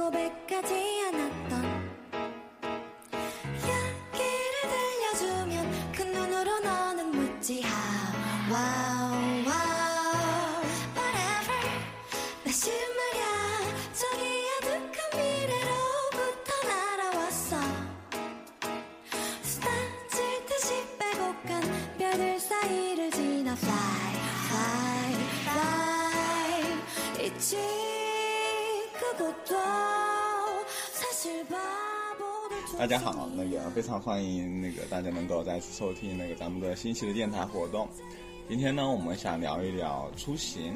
고백하지 않았던 大家好，那个非常欢迎那个大家能够再次收听那个咱们的新期的电台活动。今天呢，我们想聊一聊出行，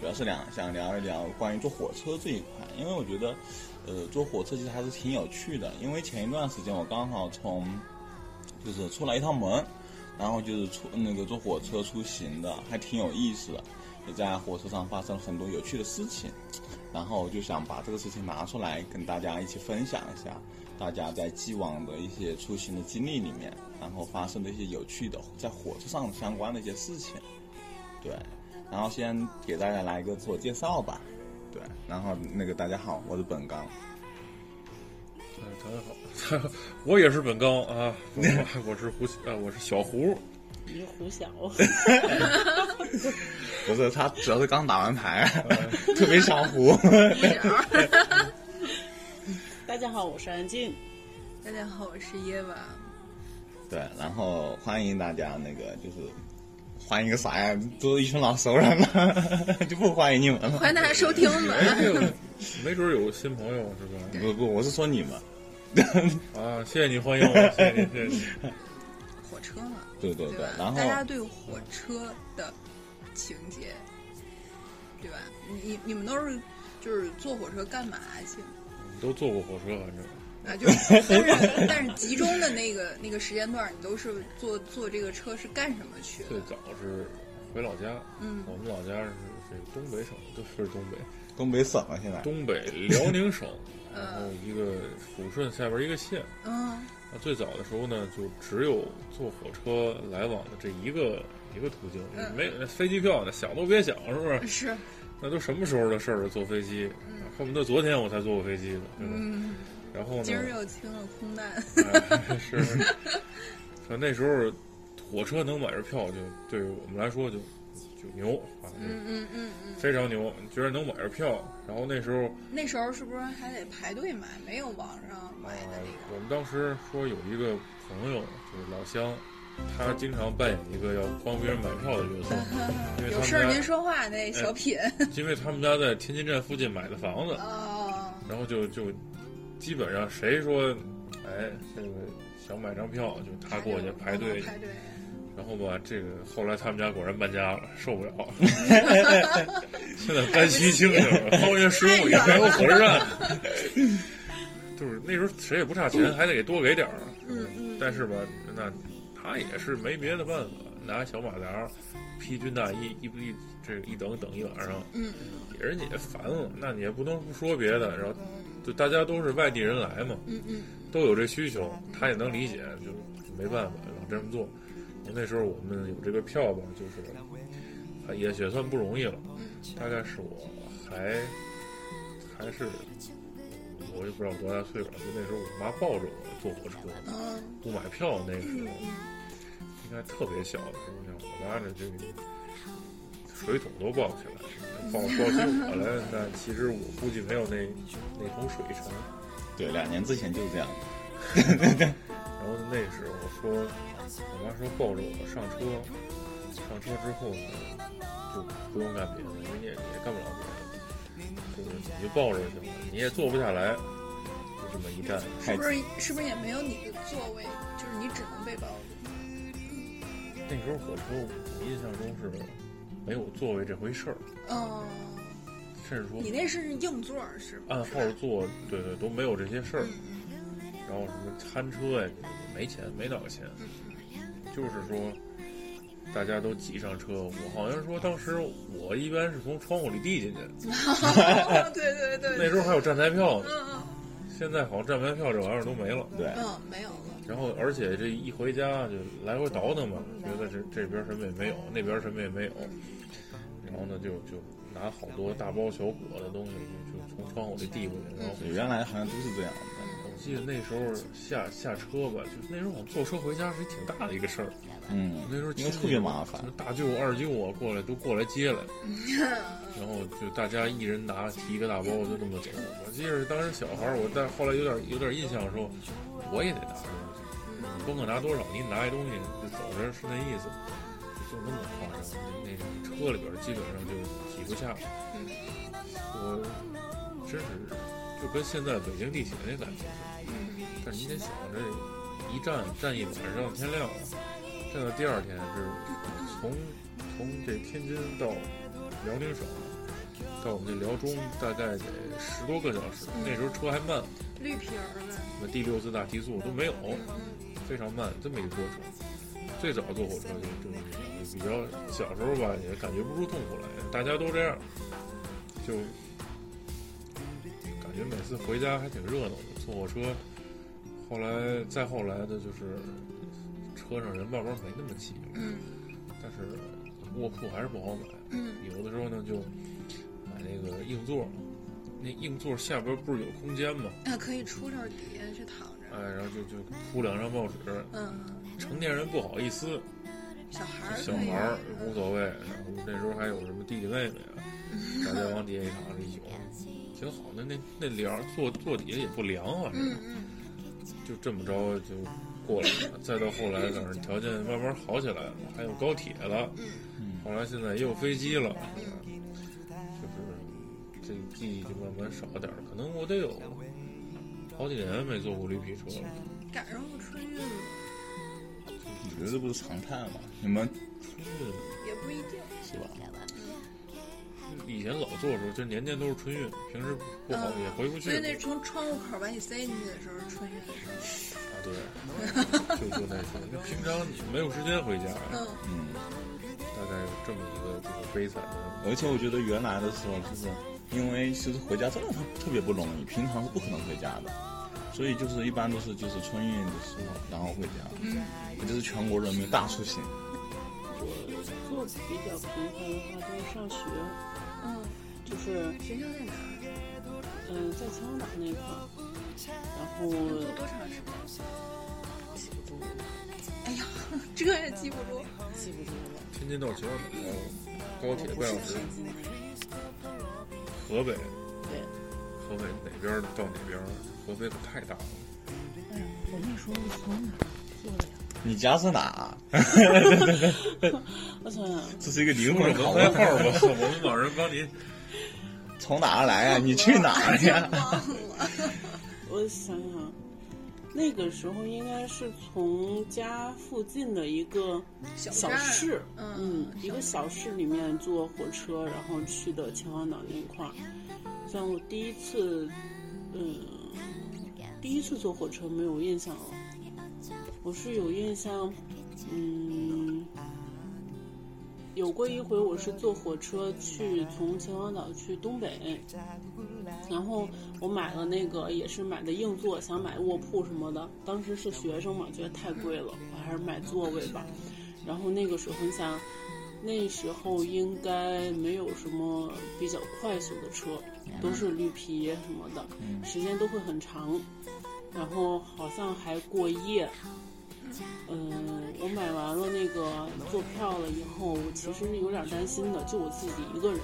主要是两想聊一聊关于坐火车这一块，因为我觉得，呃，坐火车其实还是挺有趣的。因为前一段时间我刚好从就是出来一趟门，然后就是出那个坐火车出行的，还挺有意思的，也在火车上发生了很多有趣的事情。然后我就想把这个事情拿出来跟大家一起分享一下，大家在既往的一些出行的经历里面，然后发生的一些有趣的在火车上相关的一些事情。对，然后先给大家来一个自我介绍吧。对，然后那个大家好，我是本刚。哎，大家好，我也是本刚啊，我 我是胡啊，我是小胡，你是胡小，不是他，主要是刚打完牌，特别想胡。大家好，我是安静。大家好，我是耶娃。对，然后欢迎大家那个就是欢迎个啥呀？都一群老熟人了，就不欢迎你们了。欢迎大家收听嘛。没准有新朋友是吧？不不，我是说你们。啊，谢谢你欢迎我，谢谢你，谢谢你。火车嘛，对对对吧然后大家对火车的情节，对吧？你你你们都是就是坐火车干嘛去？都坐过火车，反正啊，就是但是但是集中的那个那个时间段，你都是坐坐这个车是干什么去的？最早是回老家，嗯我们老家是这个东北省，就是东北，东北省了，现在东北辽宁省，然后一个抚顺下边一个县。嗯那最早的时候呢，就只有坐火车来往的这一个一个途径，嗯没飞机票呢，想都别想，是不是？是那都什么时候的事儿了？坐飞机，恨不得昨天我才坐过飞机呢，嗯，然后呢，今儿又清了空难。哎是，说那时候火车能买着票就，对于我们来说就就牛啊，嗯嗯嗯嗯，非常牛，觉得能买着票。然后那时候那时候是不是还得排队买？没有网上买那个。，我们当时说有一个朋友就是老乡，他经常扮演一个要帮别人买票的角色，因为他有事儿您说话，那小品。因为他们家在天津站附近买的房子，哦，然后就就基本上谁说，哎，这个想买张票，就他过去排队。排队。然后吧，这个后来他们家果然搬家了，受不了。现在搬西青去了，方圆十五里还有火车站。就是那时候谁也不差钱，还得给多给点儿。嗯嗯。但是吧，那他也是没别的办法，拿小马扎披军大衣，一不一这个一等等一晚上，嗯给人家也烦了。那你也不能不说别的，然后就大家都是外地人来嘛，嗯嗯都有这需求，他也能理解，就没办法老这么做。那时候我们有这个票吧，就是啊也也算不容易了。大概是我还还是我也不知道多大岁数了，就那时候我妈抱着我坐火车，嗯不买票那个时候，应该特别小的时候，像我妈这这个水桶都抱不起来，抱抱起我来，那其实我估计没有那那桶水沉。对，两年之前就是这样。然后那时候我说，我妈说抱着我上车，上车之后呢，就不用干别的，因为你也你也干不了别的，就是你就抱着就行了，你也坐不下来，就这么一站。是不是是不是也没有你的座位？就是你只能被抱着。那时候火车我印象中是没有座位这回事儿，哦，甚至说你那是硬座是吧？按号坐，对对都没有这些事儿。嗯然后什么餐车呀，没钱，没那个钱，就是说大家都挤上车。我好像说当时我一般是从窗户里递进去，嗯，对对对，那时候还有站台票呢，嗯嗯现在好像站台票这玩意儿都没了。对，嗯没有了。然后而且这一回家就来回倒腾嘛，觉得这这边什么也没有，那边什么也没有，然后呢就就拿好多大包小裹的东西就就从窗户里递过去，然后对原来好像都是这样的。我记得那时候下下车吧，就是那时候我们坐车回家是挺大的一个事儿。嗯，那时候因为特别麻烦什么大舅、二舅啊过来都过来接来，然后就大家一人拿提一个大包就这么走。我记得当时小孩儿，我但后来有点有点印象的时候，我也得拿东西，你甭管拿多少，你拿一东西就走着是那意思，就那么夸张。那那车里边基本上就挤不下，我真是就跟现在北京地铁那感觉似的。但是你得想这一站站一晚上，天亮了。站到第二天是从从这天津到辽宁省，到我们这辽中大概得十多个小时。那时候车还慢，绿皮儿的，那第六次大提速都没有，非常慢这么一个过程。最早坐火车就就比较小时候吧，也感觉不出痛苦来，大家都这样，就感觉每次回家还挺热闹的。坐火车，后来再后来的就是车上人慢慢没那么挤了，嗯但是卧铺还是不好买。嗯有的时候呢就买那个硬座，那硬座下边不是有空间吗？啊，可以出溜底下去躺着，哎，然后就就铺两张报纸，嗯，成年人不好意思，小孩儿小孩儿无所谓。然后那时候还有什么弟弟妹妹啊，大家往底下一躺着一宿，挺好的。那那凉坐坐底下也不凉啊，嗯嗯就这么着就过来了。再到后来，反正条件慢慢好起来了，还有高铁了，嗯后来现在也有飞机了，就是这个记忆就慢慢少点儿了。可能我得有好几年没坐过绿皮车了。赶上过春运吗？你觉得这不是常态吗？你们春运也不一定，是吧？以前老坐的时候，就年年都是春运，平时不好嗯也回不去。所以那从窗户口把你塞进去的时候春运就就那时候，那平常你没有时间回家呀，候，嗯嗯，大概有这么一个这个悲惨的。而且我觉得原来的时候，就是因为其实回家真的特特别不容易，平常是不可能回家的，所以就是一般都是就是春运的时候然后回家，嗯也就是全国人民大出行。我做比较频繁的话就是上学，嗯，就是学校在哪儿？嗯、在秦皇岛那块儿，然后坐多长时间？哎呀，这也记不住。记不住了。天津到秦皇岛高铁我不半小时，河北对，河北哪边？到哪边，合肥可太大了。哎呀，我那时候是从哪儿坐的呀？你家是哪？我想想，这是一个灵魂拷说门牌号。吧，我们网上帮你。从哪儿来呀、你去哪儿呀？我想想，那个时候应该是从家附近的一个小市，嗯嗯，一个小市里面坐火车，然后去的秦皇岛那块儿。像我第一次，嗯，第一次坐火车没有印象了，我是有印象，嗯，有过一回我是坐火车去从秦皇岛去东北，然后我买了那个也是买的硬座，想买卧铺什么的。当时是学生嘛，觉得太贵了，我还是买座位吧。然后那个时候你想，那时候应该没有什么比较快速的车，都是绿皮什么的，时间都会很长。然后好像还过夜。嗯，我买完了那个坐票了以后，我其实是有点担心的，就我自己一个人，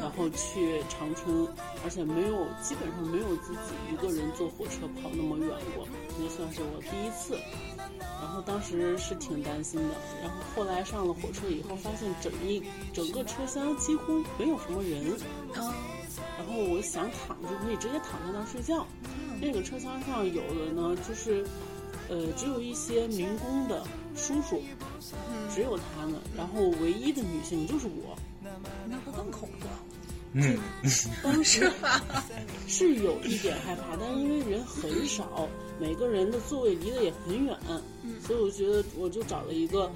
然后去长春，而且没有基本上没有自己一个人坐火车跑那么远过，那算是我第一次。然后当时是挺担心的，然后后来上了火车以后，发现整一整个车厢几乎没有什么人，嗯然后我想躺就可以直接躺在那儿睡觉。那个车厢上有的呢，就是，呃，只有一些民工的叔叔，只有他们，然后唯一的女性就是我。那不更恐怖？嗯，当时 是有一点害怕，但是因为人很少，每个人的座位离得也很远，所以我觉得我就找了一个，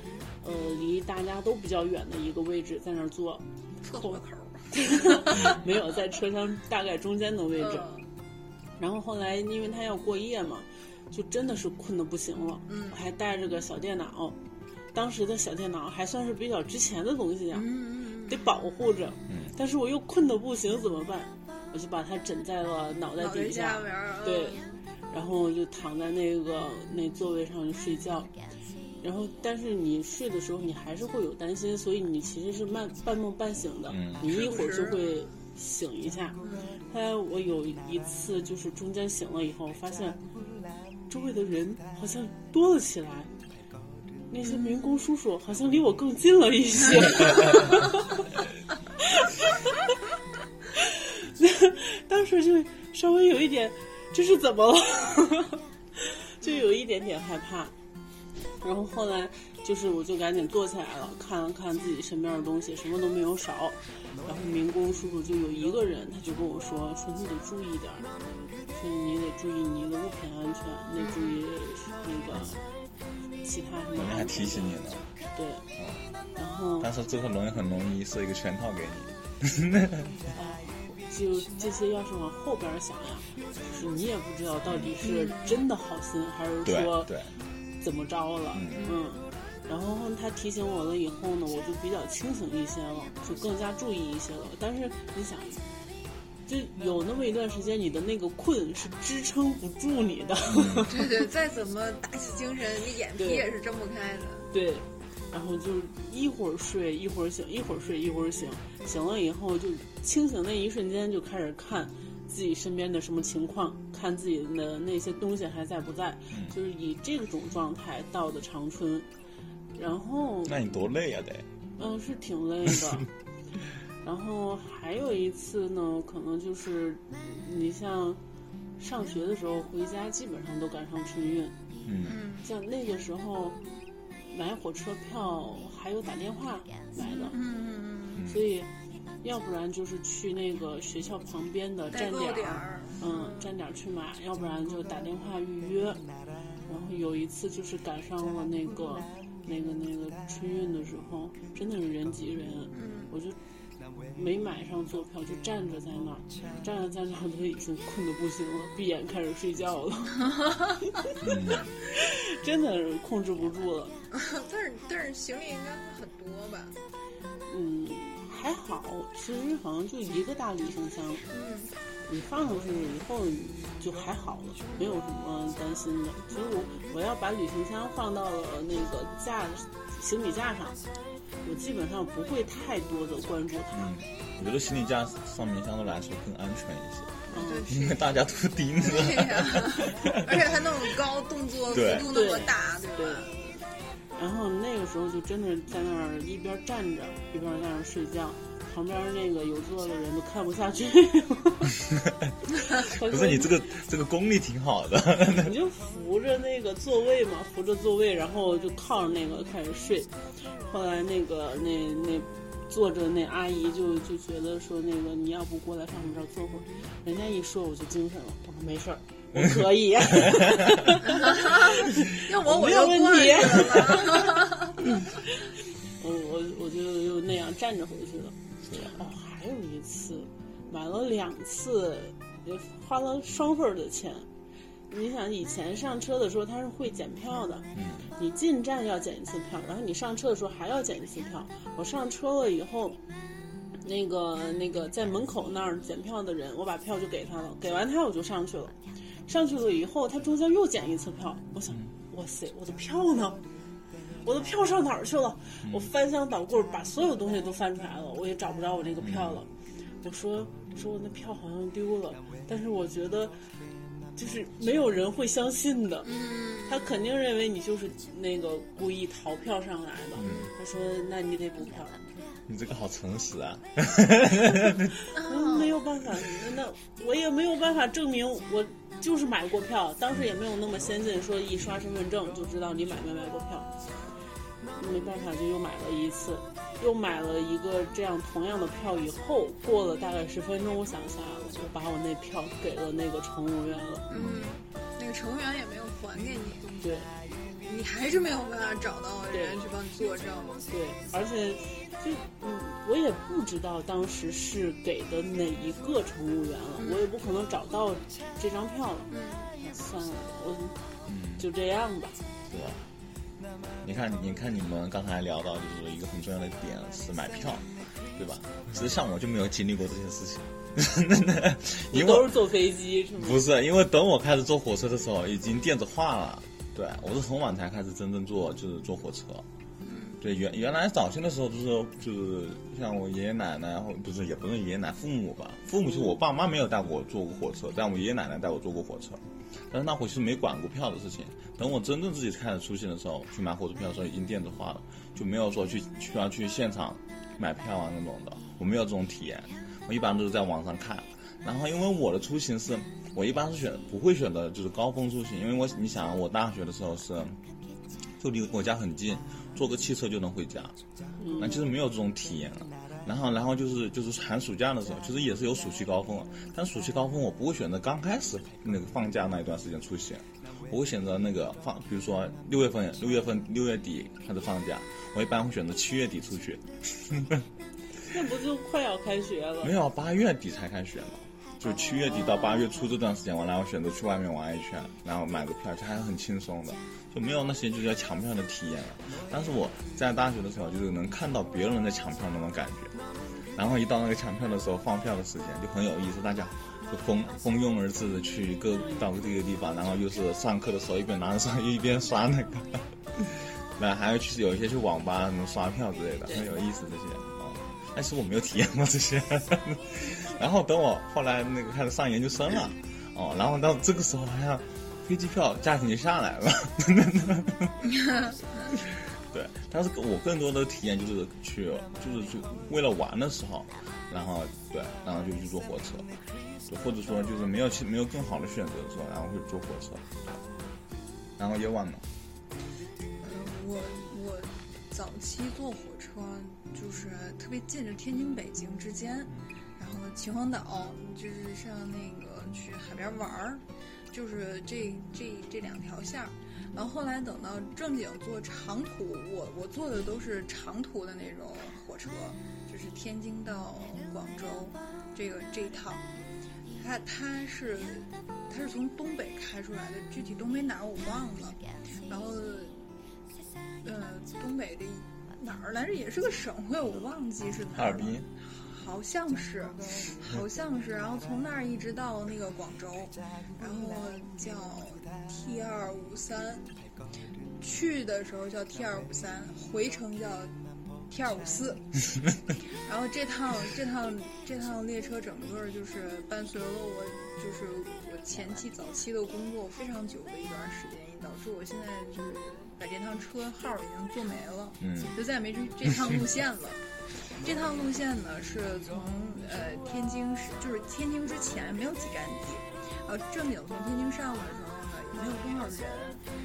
呃，离大家都比较远的一个位置在那儿坐，厕所口。没有在车厢大概中间的位置。嗯然后后来因为他要过夜嘛，就真的是困得不行了。嗯我还带着个小电脑，当时的小电脑还算是比较值钱的东西啊。嗯得保护着，嗯但是我又困得不行，怎么办？我就把它枕在了脑袋底下边儿，对，然后就躺在那个那座位上就睡觉。然后，但是你睡的时候，你还是会有担心，所以你其实是半半梦半醒的。嗯你一会儿就会醒一下。后来我有一次就是中间醒了以后，发现周围的人好像多了起来，那些民工叔叔好像离我更近了一些。当时就稍微有一点，这是怎么了？就有一点点害怕。然后后来就是，我就赶紧坐起来了，看了看自己身边的东西，什么都没有少。然后民工叔叔就有一个人，他就跟我说：“说你得注意点你得注意你的物品安全，你得注意那个其他什么人家还。”提醒你呢，对，然后但是这个容易很容易设一个圈套给你。哎，就这些要是往后边想呀，就是你也不知道到底是真的好心，还是说，怎么着了，嗯嗯。然后他提醒我了以后呢，我就比较清醒一些了，就更加注意一些了。但是你想，就有那么一段时间，你的那个困是支撑不住你的，对对，再怎么打起精神，你眼皮也是睁不开的。对。然后就一会儿睡一会儿醒，一会儿睡一会儿醒，醒了以后就清醒那一瞬间就开始看自己身边的什么情况，看自己的那些东西还在不在，就是以这种状态到的长春。然后那你多累啊得。嗯，是挺累的。然后还有一次呢，可能就是你像上学的时候回家，基本上都赶上春运。嗯嗯像那个时候买火车票还有打电话买的，嗯嗯所以要不然就是去那个学校旁边的站点儿，点儿，嗯，站点儿去买，要不然就打电话预约。然后有一次就是赶上了那个那个那个春运的时候，真的是人挤人，我就没买上坐票，就站着在那儿，站着在那儿都已经困得不行了，闭眼开始睡觉了，嗯，真的是控制不住了。但是但是行李应该会很多吧？嗯，还好，其实好像就一个大旅行箱，嗯你放上去以后就还好了，没有什么担心的。其实我我要把旅行箱放到了那个架行李架上，我基本上不会太多的关注它。嗯，我觉得行李架上面相对来说更安全一些，对，因为。大家都盯着。对呀、而且他那么高，动作幅度那么大，对对吧？然后那个时候就真的在那儿一边站着一边在那儿睡觉，旁边那个有座的人都看不下去。不是你这个这个功力挺好的，你就扶着那个座位嘛，扶着座位，然后就靠着那个开始睡。后来那个那那坐着那阿姨就就觉得说那个你要不过来上我们这儿坐会儿，人家一说我就精神了，我说没事儿，我可以。要我 我没有问题。我我我就又那样站着回去了。哦，还有一次买了两次，也花了双份儿的钱。你想以前上车的时候他是会检票的，嗯你进站要检一次票，然后你上车的时候还要检一次票。我上车了以后，那个那个在门口那儿检票的人，我把票就给他了，给完他我就上去了。上去了以后，他中间又检一次票，我想，哇塞，我的票呢？我的票上哪儿去了？我翻箱倒柜，把所有东西都翻出来了，我也找不着我这个票了。我说，我说我那票好像丢了，但是我觉得，就是没有人会相信的。他肯定认为你就是那个故意逃票上来的。他说，那你得补票。你这个好诚实啊！嗯，没有办法，那我也没有办法证明我就是买过票，当时也没有那么先进，说一刷身份证就知道你买没买过票。没办法，就又买了一次，又买了一个这样同样的票。以后过了大概十分钟，我想下来了，我把我那票给了那个乘务员了。嗯，那个乘务员也没有还给你，对你还是没有办法找到人去帮你作证。对，而且就嗯，我也不知道当时是给的哪一个乘务员了，我也不可能找到这张票了。嗯那算了，我嗯，就这样吧。对吧？你看，你看，你们刚才聊到就是一个很重要的点是买票，对吧？其实像我就没有经历过这些事情。你 因为都是坐飞机是吗？不是，因为等我开始坐火车的时候，已经电子化了。对，我是很晚才开始真正坐，就是坐火车。对，原原来早先的时候，就是就是像我爷爷奶奶，或不是也不是爷爷奶父母吧，父母是我爸妈没有带我坐过火车，但我爷爷奶奶带我坐过火车。但是那会是没管过票的事情。等我真正自己开始出行的时候，去买火车票的时候已经电子化了，就没有说去需要去现场买票啊那种的，我没有这种体验。我一般都是在网上看。然后因为我的出行是，我一般是选不会选择就是高峰出行，因为我你想我大学的时候是，就离我家很近，坐个汽车就能回家，那其实没有这种体验了。然后，然后就是就是寒暑假的时候，其实也是有暑期高峰，但暑期高峰我不会选择刚开始那个放假那一段时间出行，我会选择那个放，比如说六月份、六月份、六月底开始放假，我一般会选择七月底出去。那不就快要开学了？没有，八月底才开学嘛，就七月底到八月初这段时间，我然后选择去外面玩一圈，然后买个票，这还是很轻松的，就没有那些就是要抢票的体验了。但是我在大学的时候，就是能看到别人在抢票那种感觉，然后一到那个抢票的时候，放票的时间就很有意思，大家就蜂蜂拥而至的去各到这个地方，然后又是上课的时候一边拿着手机一边刷那个，那还有去有一些去网吧什么刷票之类的，很有意思这些。但是我没有体验过这些，然后等我后来那个开始上研究生了，哦，然后到这个时候好像飞机票价钱就下来了，对，但是我更多的体验就是去就是去为了玩的时候，然后对，然后就去坐火车，或者说就是没有没有更好的选择的时候，然后会坐火车，然后夜晚呢？我我早期坐火车就是特别近着天津、北京之间，然后秦皇岛就是上那个去海边玩儿，就是这这这两条线儿。然后后来等到正经坐长途，我我坐的都是长途的那种火车，就是天津到广州这个这一趟。它它是它是从东北开出来的，具体东北哪儿我忘了。然后，呃，东北的哪儿来着？也是个省会，我忘记是哪儿了。哈尔滨。好像是，好像是，然后从那儿一直到那个广州，然后叫 T 二五三，去的时候叫 T 二五三，回程叫 T 二五四，然后这趟这趟这趟列车整个就是伴随了我，就是我前期早期的工作非常久的一段时间，导致我现在就是把这趟车号已经做没了，嗯，就再也没这这趟路线了。这趟路线呢是从呃天津市就是天津之前没有几站地，呃正经从天津上的时候呢也没有多少人，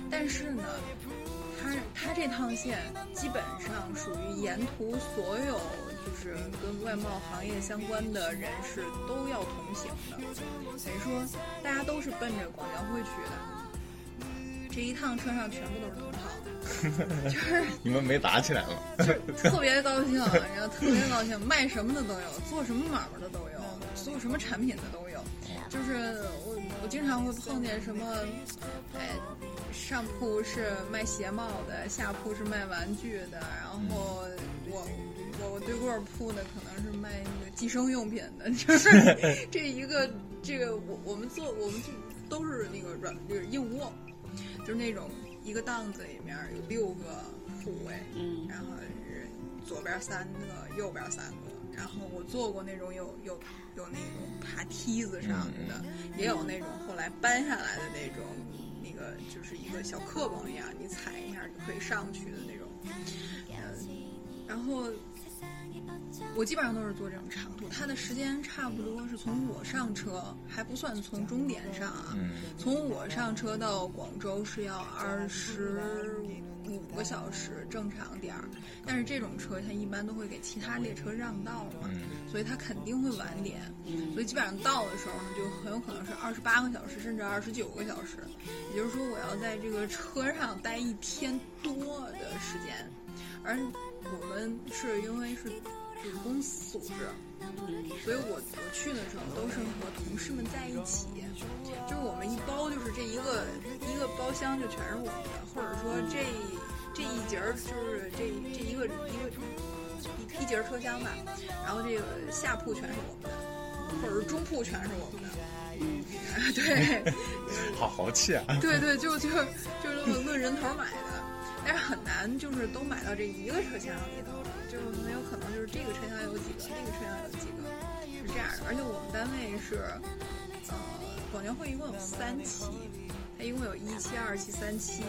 但是呢，它它这趟线基本上属于沿途所有就是跟外贸行业相关的人士都要同行的，等于说大家都是奔着广交会去的，这一趟车上全部都是同行。就 是你们没打起来吗？特别高兴，然后特别高兴，卖什么的都有，做什么买卖的都有，做什么产品的都有。就是我我经常会碰见什么，哎，上铺是卖鞋帽的，下铺是卖玩具的，然后我我我对过铺的可能是卖那个计生用品的，就是 这一个这个我我们做我们就都是那个软就是硬卧，就是那种。一个档子里面有六个铺位，嗯，然后是左边三个，右边三个。然后我做过那种有有有那种爬梯子上的，也有那种后来搬下来的那种，那个就是一个小客棚一样，你踩一下就可以上去的那种。嗯，然后我基本上都是坐这种长途，它的时间差不多是从我上车还不算从终点上啊，从我上车到广州是要二十五个小时正常点儿，但是这种车它一般都会给其他列车让道嘛，所以它肯定会晚点，所以基本上到的时候呢，就很有可能是二十八个小时甚至二十九个小时，也就是说我要在这个车上待一天多的时间，而我们是因为是。就是公司组织，所以我我去的时候都是和同事们在一起，就是我们一包就是这一个一个包厢就全是我们的，或者说这这一节儿就是这这一个一个一一节车厢吧，然后这个下铺全是我们的，或者是中铺全是我们的。嗯，对，好豪气啊！对 对，就就就这么论人头买的，但是很难就是都买到这一个车厢里头，就很有可能就是这个车厢有几个，那个车厢有几个，是这样的。而且我们单位是，呃，广交会一共有三期，它一共有一期、二期、三期，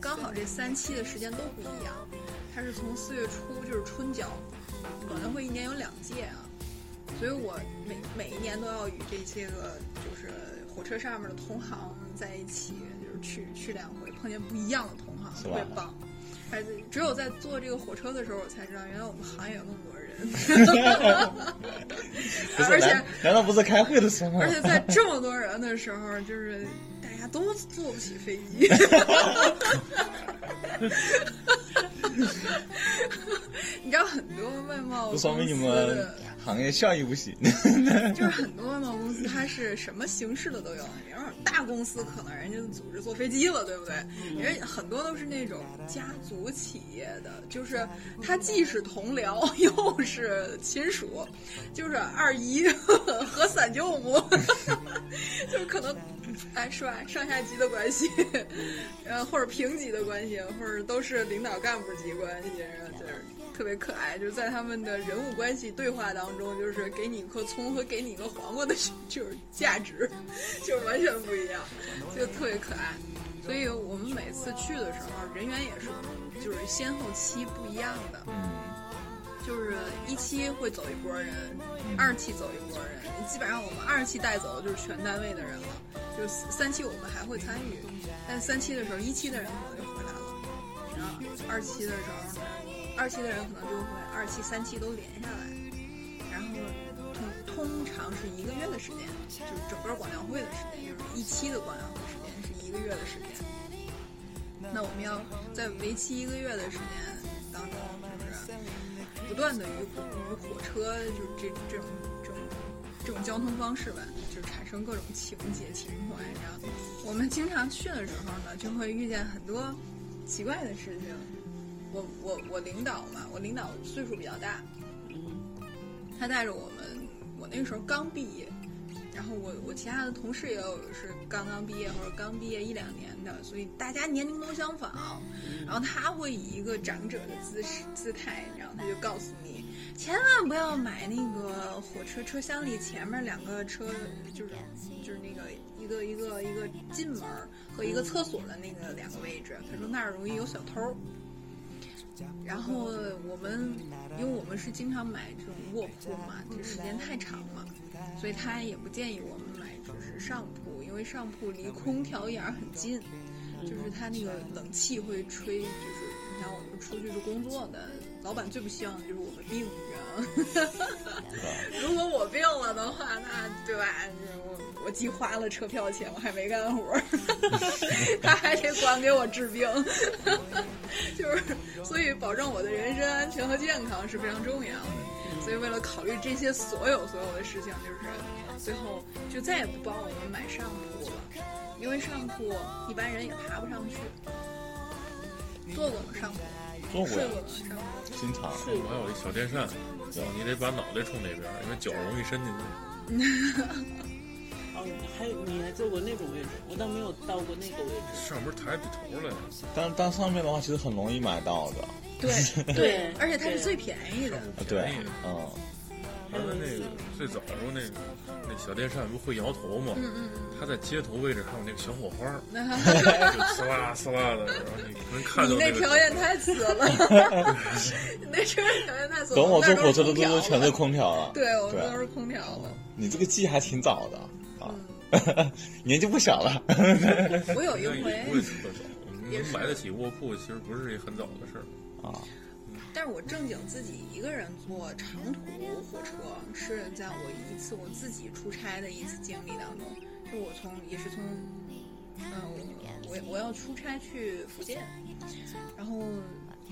刚好这三期的时间都不一样，它是从四月初就是春交，广交会一年有两届啊。所以我每每一年都要与这些个就是火车上面的同行在一起，就是去去两回，碰见不一样的同行，特别棒。而且只有在坐这个火车的时候，我才知道原来我们行业有那么多人，而且难难道不是开会的时候？而且在这么多人的时候，就是大家都坐不起飞机。你知道很多外贸就说明你们行业效益不行。就是很多外贸公司，它是什么形式的都有。比如说大公司，可能人家组织坐飞机了，对不对？人很多都是那种家族企业的，就是他既是同僚，又是亲属，就是二姨 和三舅母，就是可能，哎，是吧？上下级的关系，呃，或者平级的关系，或者都是领导干部级关系，然后就是。特别可爱，就是在他们的人物关系对话当中，就是给你一颗葱和给你一个黄瓜的，就是价值，就完全不一样，就特别可爱。所以我们每次去的时候，人员也是，就是先后期不一样的。嗯，就是一期会走一波人，二期走一波人，基本上我们二期带走的就是全单位的人了。就三期我们还会参与，但三期的时候，一期的人可能就回来了，然后二期的时候呢。二期的人可能就会二期、三期都连下来，然后通通常是一个月的时间，就是整个广交会的时间，就是一期的广交会时间是一个月的时间。那我们要在为期一个月的时间当中，就是不断的与与火车，就这这种这种这种交通方式吧，就产生各种情节情怀这样。我们经常去的时候呢，就会遇见很多奇怪的事情。我我我领导嘛，我领导岁数比较大，他带着我们，我那个时候刚毕业，然后我我其他的同事也有是刚刚毕业或者刚毕业一两年的，所以大家年龄都相仿。然后他会以一个长者的姿势姿态，然后他就告诉你，千万不要买那个火车车厢里前面两个车，就是就是那个一个一个一个进门和一个厕所的那个两个位置，他说那儿容易有小偷。然后我们，因为我们是经常买这种卧铺嘛，这时间太长了，所以他也不建议我们买就是上铺，因为上铺离空调眼儿很近，就是他那个冷气会吹，就是你像我们出去是工作的，老板最不希望的就是我们病，你知道吗？如果我病了的话，那对吧？我我既花了车票钱，我还没干活，他还得管给我治病，就是所以保证我的人身安全和健康是非常重要的。所以为了考虑这些所有所有的事情，就是最后就再也不帮我们买上铺了，因为上铺一般人也爬不上去。坐过吗？上铺？坐过睡过吗？上铺？经常。睡过还有一小电扇，你得把脑袋冲那边，因为脚容易伸进去。哦，还有你还坐过那种位置，我倒没有到过那个位置。上边抬起头来，但但上面的话，其实很容易买到的。对对而且它是最便宜的。啊对便宜，嗯，他们那个最早的时候，那个那小电扇不会摇头吗？嗯嗯它在接头位置还有那个小火花 就 呲啦呲啦的，然后你能看你那条件太次了，你那车条件太次了。等我坐火车的都都全是空调了。对，我们都是空调的。你这个记还挺早的啊，嗯年纪不小了。我有一回会，特早。你也能买得起卧铺，其实不是一很早的事儿。啊，但是我正经自己一个人坐长途火车，是在我一次我自己出差的一次经历当中，就我从也是从，嗯、我我要出差去福建，然后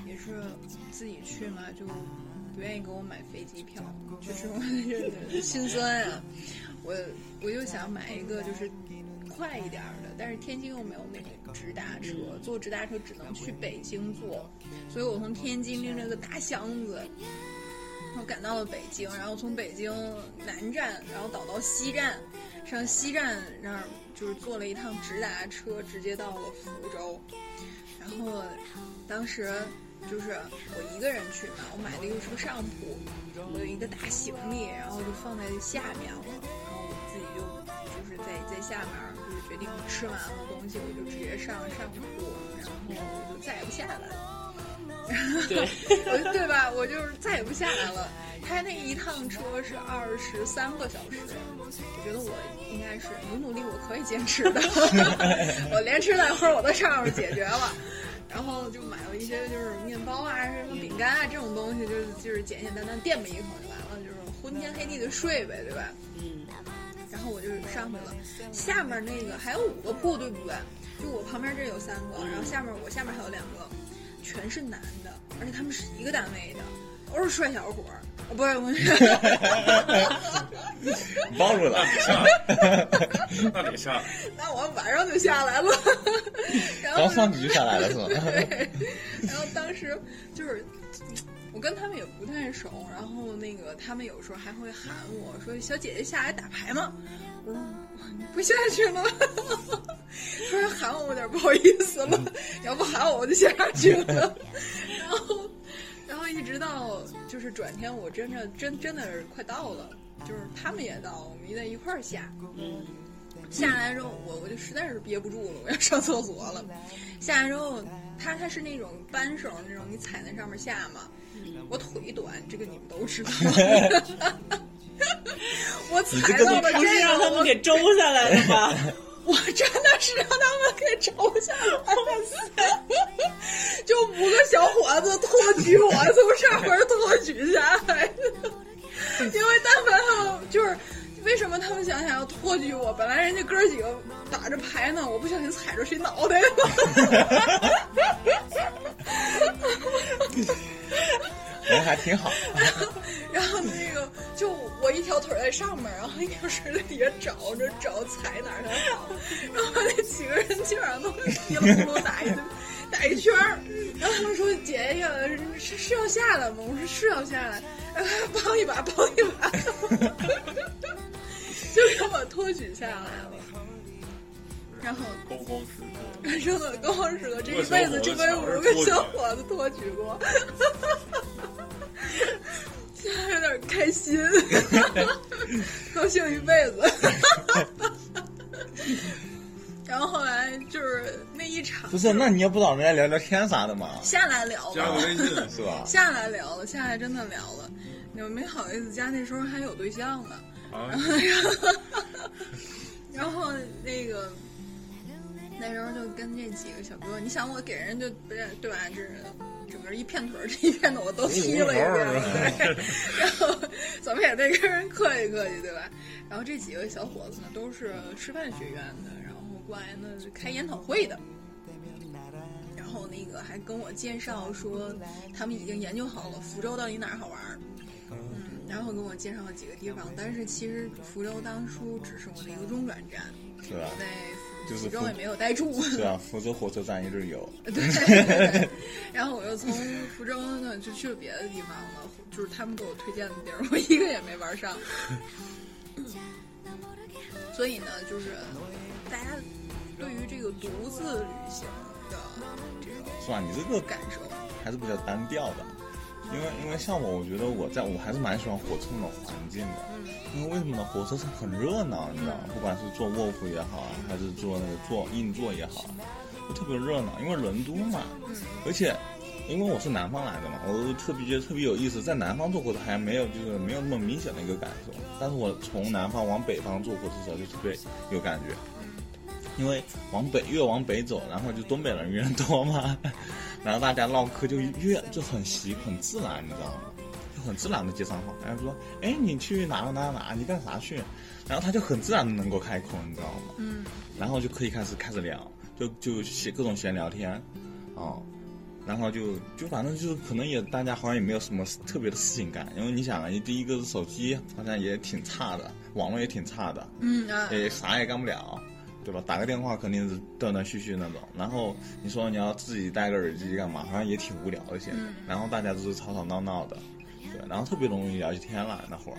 也是自己去嘛，就不愿意给我买飞机票，就是我就 是心酸啊。我我就想买一个就是快一点儿的，但是天津又没有那种直达车，坐直达车只能去北京坐，所以我从天津拎着个大箱子，然后赶到了北京，然后从北京南站，然后倒到西站，上西站那儿就是坐了一趟直达车，直接到了福州。然后当时就是我一个人去嘛，我买的又是个上铺，我有一个大行李，然后就放在下面了，就是在在下面就是决定吃完了东西，我就直接上上铺，然后我就再也不下来了。对，我对吧？我就是再也不下来了。他那一趟车是二十三个小时，我觉得我应该是努努力，我可以坚持的。我连吃带喝我都上面解决了，然后就买了一些就是面包啊、什么饼干啊这种东西，就是就是简简单单垫吧一口就完了，就是昏天黑地的睡呗，对吧？嗯，然后我就上去了，下面那个还有五个铺，对不对？就我旁边这有三个，然后下面我下面还有两个，全是男的，而且他们是一个单位的，都是帅小伙儿。哦，不是，我暴露 了。那得下来。那我晚上就下来了，然后刚上去就下来了是吧？对，然后当时就是我跟他们也不太熟，然后那个他们有时候还会喊我说：“小姐姐下来打牌吗？”我说：“你不下去了。”突然喊我，我有点不好意思了，要不喊我我就下去了。然后，然后一直到就是转天，我真的真真的是快到了，就是他们也到，我们一在一块儿下。嗯，下来之后，我我就实在是憋不住了，我要上厕所了。下来之后，它它是那种扳手那种，你踩在上面下嘛。我腿短，这个你们都知道。我踩到了不是这个，我 让他们给周下来的吗？我真的是让他们给抽下来了，就五个小伙子托举我从上面托举下来的，因为但凡他们就是。为什么他们想想要托举我？本来人家哥几个打着牌呢，我不小心踩着谁脑袋了。人还挺好。然后那个就我一条腿在上面，然后一条腿在底下找着找踩哪儿才好，然后那几个人基本上都稀里糊涂打一 打一圈儿，然后他们说姐姐是是要下来吗？我说是要下来，哎帮一把帮一把，就给我托举下来了。然后高光时刻，人生的高光时刻，这一辈子就被五个小伙子托举过，现在有点开心，高兴一辈子。然后后来就是那一场，不是，那你也不找人家聊聊天啥的吗？下来聊加个，微信是吧？下来聊了，下 来真的聊了，我没好意思加，那时候还有对象呢。啊，然后那个那时候就跟这几个小哥，你想我给人就不是对吧？这整个一片腿儿，这一片的我都踢了一遍，对。然后怎么也得跟人客气客气，对吧？然后这几个小伙子呢，都是师范学院的，然后过来呢开研讨会的。然后那个还跟我介绍说，他们已经研究好了福州到底哪儿好玩儿。嗯，然后跟我介绍了几个地方，但是其实福州当初只是我的一个中转站，是吧？在就是福州也没有待住。对啊，福州火车站一日游。对，然后我又从福州呢就去了别的地方了，就是他们给我推荐的地儿，我一个也没玩上。所以呢，就是大家对于这个独自旅行的这个是吧？你这个感受，还是比较单调的，因为因为像我，我觉得我在我还是蛮喜欢火车那种环境的，因为为什么呢？火车上很热闹，你知道吗？不管是坐卧铺也好啊，还是坐那个坐硬座也好啊，就特别热闹。因为人多嘛，而且因为我是南方来的嘛，我就特别觉得特别有意思，在南方坐火车还没有就是没有那么明显的一个感受，但是我从南方往北方坐火车的时候就特别有感觉。因为往北越往北走，然后就东北人越多嘛，然后大家唠嗑就越就很习很自然，你知道吗？就很自然的接上话，然后说，哎，你去哪哪哪哪？你干啥去？然后他就很自然的能够开口，你知道吗？嗯，然后就可以开始开始聊，就就闲各种闲聊天，哦，然后就就反正就是可能也大家好像也没有什么特别的事情干，因为你想啊，你第一个是手机好像也挺差的，网络也挺差的，嗯啊，也啥也干不了，对吧？打个电话肯定是断断续续那种。然后你说你要自己戴个耳机干嘛？好像也挺无聊的现在。嗯然后大家都是吵吵闹闹的，对。然后特别容易聊起天来，那会儿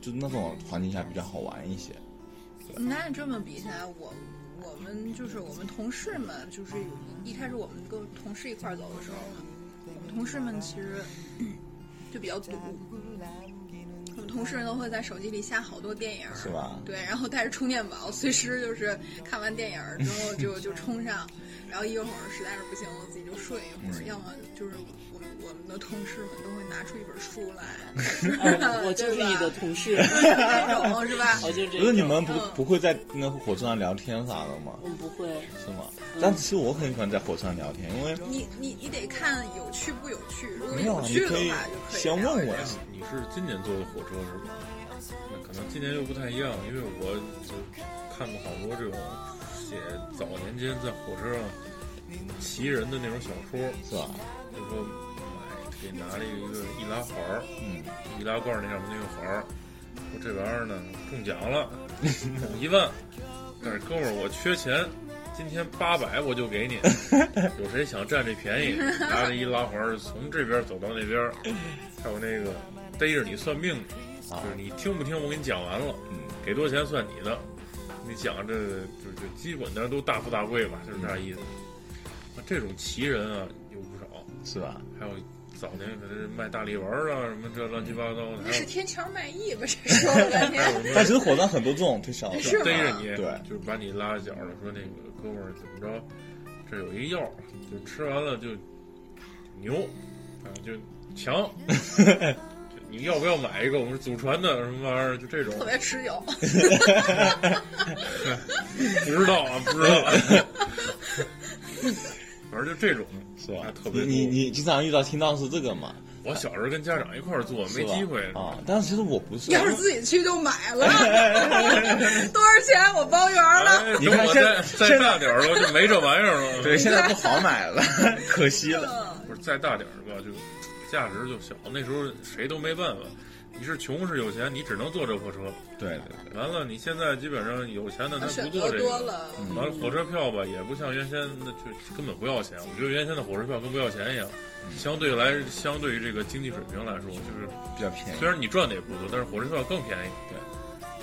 就那种环境下比较好玩一些。那这么比起来，我我们就是我们同事们，就是一开始我们跟同事一块走的时候，我们同事们其实就比较赌。同事都会在手机里下好多电影，是吧？对，然后带着充电宝，随时就是看完电影之后就就充上，然后一会儿实在是不行了，自己就睡一会儿，要么就是我们的同事们都会拿出一本书来，我就是你的同事，那种是吧？我 就这不是你们不嗯不会在那个火车上聊天啥的吗？我们不会，是吗？但其实我很喜欢在火车上聊天，因为你你你得看有趣不有趣，如果没有啊趣的你可以话就可以先问我聊一聊你是今年坐的火车是吧？那可能今年又不太一样，因为我就看过好多这种写早年间在火车上骑人的那种小说，是吧？就说买给拿了一个易拉环儿，嗯，易拉罐那上面那个环儿，说这玩意儿呢中奖了，中一万，但是哥们儿我缺钱。今天八百我就给你，有谁想占这便宜？拿着易拉环儿从这边走到那边，还有那个逮着你算命就是你听不听我给你讲完了，嗯，给多少钱算你的。你讲这就就基本的都大富大贵吧，就是这意思。那这种奇人啊有不少，是吧？还有早年可是卖大力丸儿啊什么这乱七八糟的，那是天桥卖艺吧？这 说了半天，但其实火葬很多这种推销的，是逮着你，对就是把你拉着脚了，说那个哥们儿怎么着，这有一药，就吃完了就牛啊，就强。你要不要买一个？我们祖传的什么玩意儿？就这种，特别持久。不知道啊，不知道。就这种，是吧？特别你你你经常遇到听到是这个嘛？我小时候跟家长一块儿做，没机会啊。但是其实我不是，要是自己去就买了，多少钱我包圆了。哎，你看现在再再大点儿了，就没这玩意儿了。对，现在不好买了，可惜了。嗯不是再大点儿吧，就价值就小。那时候谁都没办法，你是穷是有钱，你只能坐这火车。对对对，完了，你现在基本上有钱的他不坐这个。了，完了，火车票吧也不像原先那就根本不要钱。我觉得原先的火车票跟不要钱一样，相对来相对于这个经济水平来说，就是比较便宜虽。然你赚的也不多，但是火车票更便宜。对，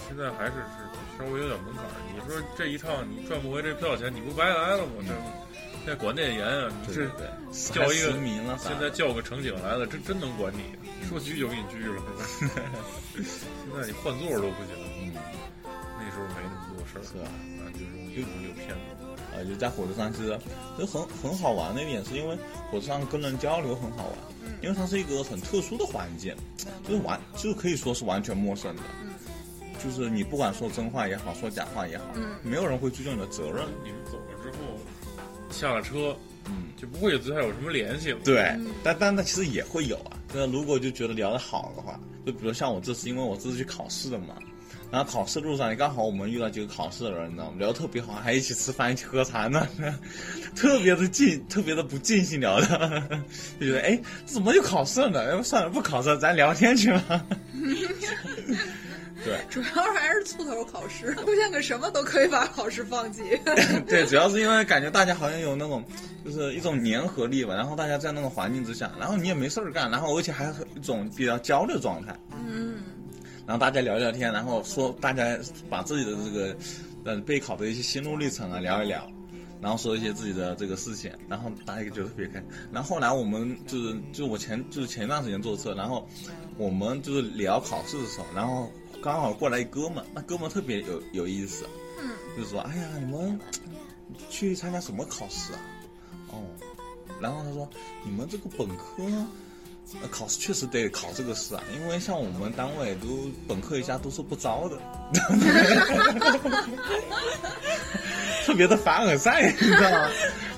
现在还是是稍微有点门槛儿。你说这一趟你赚不回这票钱，你不白来了吗？这现在管得也严啊！你这对对对，叫一个现在叫个乘警来了，真真能管你，说拘就给你拘了，是吧？现在你换座都不行，嗯，那时候没那么多事儿，是吧？啊，就容易容易有骗子。啊，就在火车上，其实就很很好玩的一点，是因为火车上跟人交流很好玩，因为它是一个很特殊的环境，就是完就是可以说是完全陌生的，就是你不管说真话也好，说假话也好，没有人会追究你的责任，你们走下了车嗯。就不会有再有什么联系了。对，但但那其实也会有啊。那如果就觉得聊得好的话，就比如像我这次，因为我这次去考试的嘛，然后考试路上刚好我们遇到几个考试的人，你知道吗？聊得特别好，还一起吃饭，一起喝茶呢，特别的尽，特别的不尽兴聊的，就觉得哎，怎么就考试了呢？要不算了，不考试，咱聊天去吧。对主要还是猝头考试，出现个什么都可以把考试放弃。对，主要是因为感觉大家好像有那种，就是一种粘合力吧，然后大家在那种环境之下，然后你也没事儿干，然后而且还有一种比较交流状态。嗯，然后大家聊聊天，然后说大家把自己的这个呃备考的一些心路历程啊聊一聊，然后说一些自己的这个事情，然后大家就觉得特别开心。然后后来我们就是就是我前就是前一段时间坐车，然后我们就是聊考试的时候，然后刚好过来一哥们，那哥们特别有有意思，嗯，就是说哎呀你们去参加什么考试啊？哦，然后他说你们这个本科？呃，考试确实得考这个试啊，因为像我们单位都本科以下都是不招的，特别的凡尔赛，你知道吗？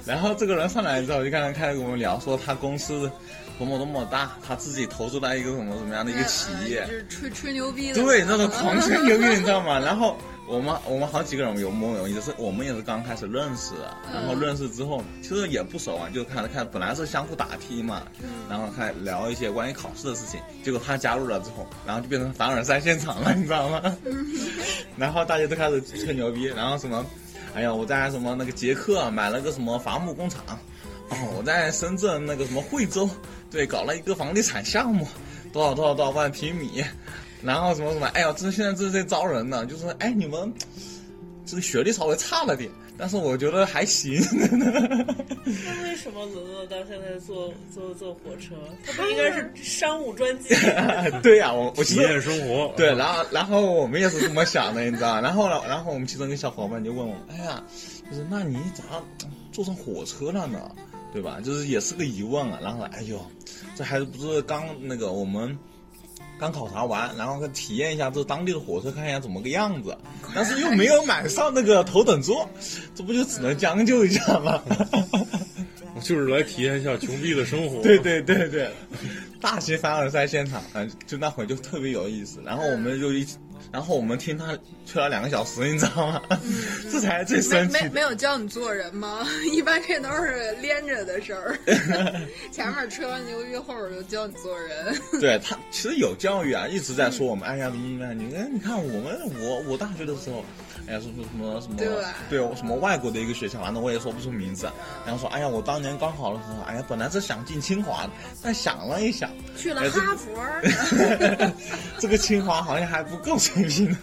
然后这个人上来之后，就刚刚开始跟我们聊，说他公司多么多么大，他自己投资到一个什么什么样的一个企业，就是吹吹牛逼的，对，那种狂 吹牛逼，你知道吗？然后我们我们好几个人有摸有意思，是我们也是刚开始认识，然后认识之后其实也不熟啊，就看看本来是相互打听嘛，然后开始聊一些关于考试的事情，结果他加入了之后，然后就变成凡尔赛现场了，你知道吗？然后大家都开始吹牛逼，然后什么，哎呀，我在什么那个捷克啊买了个什么伐木工厂，哦，我在深圳那个什么惠州，对，搞了一个房地产项目，多少多少多少万平米，然后什么什么，哎呀，这现在这在招人呢，就是哎你们这个学历稍微差了点，但是我觉得还行。那为什么沦落到现在坐坐坐火车？他不应该是商务专机？对呀、我我体验生活。对，然后然后我们也是这么想的，你知道？然后呢，然后我们其中一个小伙伴就问我，哎呀，就是那你咋坐上火车了呢？对吧？就是也是个疑问啊。然后哎呦，这还不是刚那个我们刚考察完，然后体验一下这当地的火车，看一下怎么个样子，但是又没有买上那个头等座，这不就只能将就一下吗？我就是来体验一下穷逼的生活。对对对对，大型凡尔赛现场，嗯，就那会就特别有意思。然后我们就一起，然后我们听他吹了两个小时，你知道吗？这才是最没生气。没没有教你做人吗？一般这都是连着的事儿，前面吹完牛逼，后边就教你做人。对他其实有教育啊，一直在说我们，哎呀怎么怎么样？你看，你看我们，我我大学的时候，哎呀什么什么什么，对我，什么外国的一个学校，反正我也说不出名字。然后说，哎呀，我当年高考的时候，哎呀，本来是想进清华的，但想了一想，去了哈佛，这个清华好像还不够水平。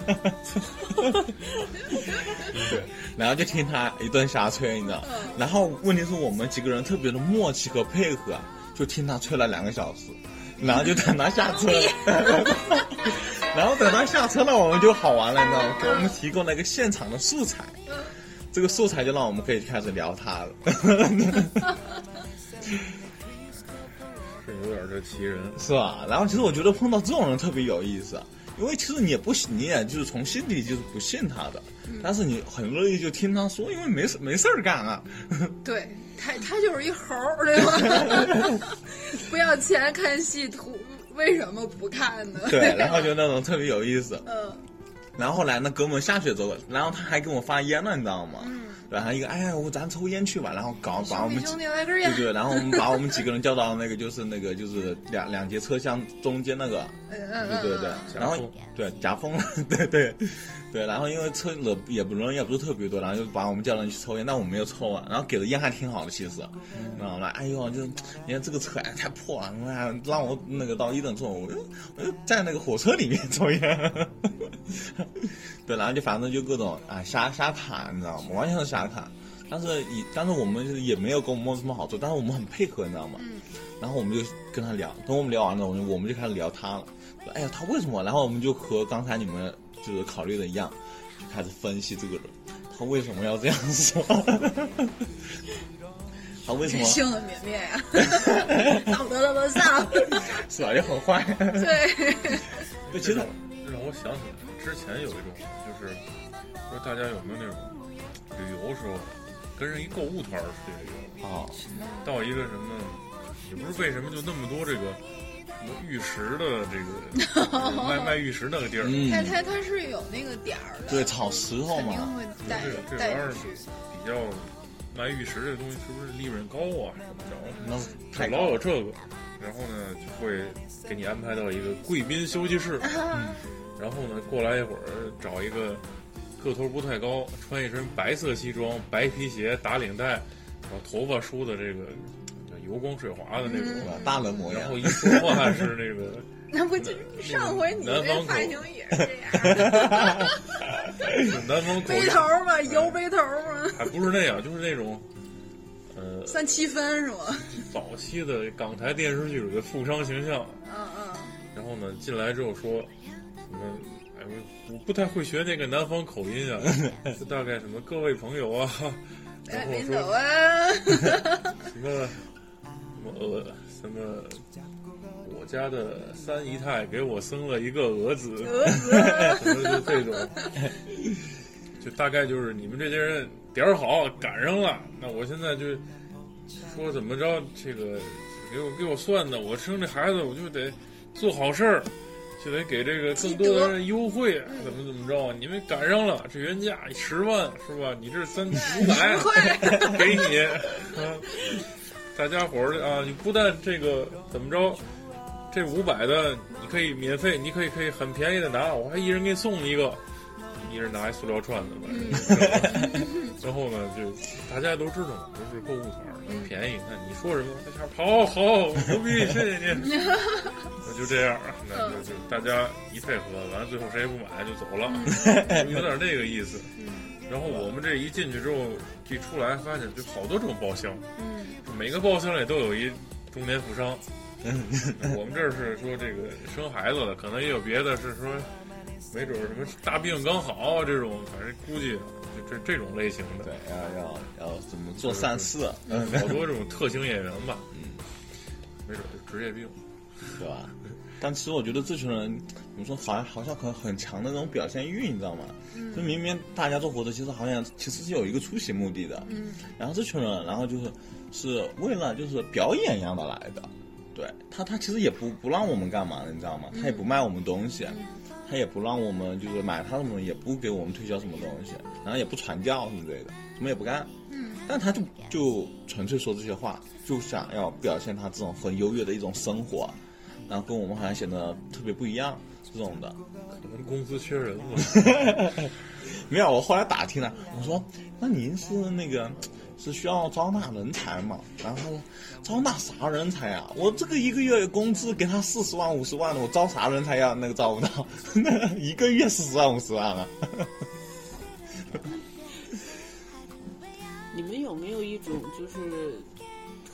对，然后就听他一顿瞎吹，你知道。然后问题是我们几个人特别的默契和配合，就听他吹了两个小时，然后就等他下车，然后等他下车那，我们就好玩了，你知道吗？给我们提供了一个现场的素材，这个素材就让我们可以开始聊他了。是有点这奇人。是吧？然后其实我觉得碰到这种人特别有意思，因为其实你也不信，你也就是从心底就是不信他的，但是你很乐意就听他说，因为没事没事儿干啊。对他他就是一猴儿，对吧？不要钱看戏图，为什么不看呢？对，然后就那种特别有意思。嗯然后后来那哥们下去之后，然后他还给我发烟了，你知道吗？嗯，然后一个哎呀，我咱抽烟去吧，然后搞把我们几兄弟来根烟对，对，然后我们把我们几个人叫到那个就是那个就是两两节车厢中间那个，对对对嗯，然后对夹缝，对 对对，然后因为车了也不人也不是特别多，然后就把我们叫人去抽烟，但我们没有抽啊，然后给的烟还挺好的，其实，知道吗？哎呦，就你看这个车哎太破了，你看让我那个到一等座，我就我就在那个火车里面 抽烟，对，然后就反正就各种啊瞎瞎侃，你知道吗？完全是瞎侃。但是以但是我们就是也没有跟我们什么好处，但是我们很配合，你知道吗？嗯然后我们就跟他聊，等我们聊完了，我们我们就开始聊他了。说哎呀，他为什么？然后我们就和刚才你们就是考虑的一样，就开始分析这个人，他为什么要这样说？他为什么性子绵绵呀，道德的沦丧。是吧？也很坏。对，对，其实让我想起来之前有一种，就是说大家有没有那种旅游时候跟人一购物团去旅游，啊，到一个什么，也不是为什么就那么多这个什么玉石的这个 卖卖玉石那个地儿，嗯，他他他是有那个点儿的，对，炒石头肯定嘛，会带这这带玩意儿出去。比较卖玉石这东西是不是利润高啊？什么着？那太老有这个，然后呢就会给你安排到一个贵宾休息室，然后呢过来一会儿找一个个头不太高，穿一身白色西装、白皮鞋、打领带，然后头发梳的这个油光水滑的那种？大人模样然后。一说话是那个。那不就上回你南方口这发型也是这样，南方口背头嘛，油背头嘛，还不是那样，就是那种，呃，三七分是吗？早期的港台电视剧里的富商形象。嗯嗯，然后呢，进来之后说什么？哎，我我不太会学那个南方口音啊，就 大概什么各位朋友啊，然哎，后说啊，什么什么呃什么，我家的三姨太给我生了一个儿子，儿子，什么就这种，就大概就是你们这些人点儿好赶上了，那我现在就说怎么着，这个给我给我算的，我生这孩子我就得做好事儿，就得给这个更多的人优惠，怎么怎么着，你们赶上了，这原价十万是吧？你这三五百快，给你，啊，大家伙儿啊，你不但这个怎么着。这五百的你可以免费，你可以可以很便宜的拿，我还一人给你送一个，你一人拿一塑料串子，反正。然后呢，就大家都知道嘛，都是购物团儿，便宜。那你说什么，在下好好牛逼，谢谢你。那就这样，那就就大家一配合，完了最后谁也不买就走了，有点那个意思。然后我们这一进去之后，一出来发现就好多种包厢，嗯每个包厢里都有一中年富商。我们这儿是说这个生孩子的，可能也有别的是说，没准儿什么大病刚好这种，反正估计就这这种类型的。对，要要要怎么做善事，嗯，好多这种特型演员吧，嗯，没准儿就职业病。对吧？但其实我觉得这群人怎么说，好像好像很很强的那种表现欲，你知道吗？就明明大家坐火车，其实好像其实是有一个出席目的的。嗯然后这群人，然后就是是为了就是表演一样的来的。对他，他其实也不不让我们干嘛的，你知道吗？他也不卖我们东西，他也不让我们就是买他的东西，也不给我们推销什么东西，然后也不传教什么之类的，什么也不干。嗯但他就就纯粹说这些话，就想要表现他这种很优越的一种生活，然后跟我们好像显得特别不一样这种的。可能公司缺人嘛，没有，我后来打听了，我说那您是那个是需要招纳人才嘛？然后他说招纳啥人才啊？我这个一个月工资给他四十万五十万的，我招啥人才呀？那个招不到，那 一个月四十万五十万啊。你们有没有一种就是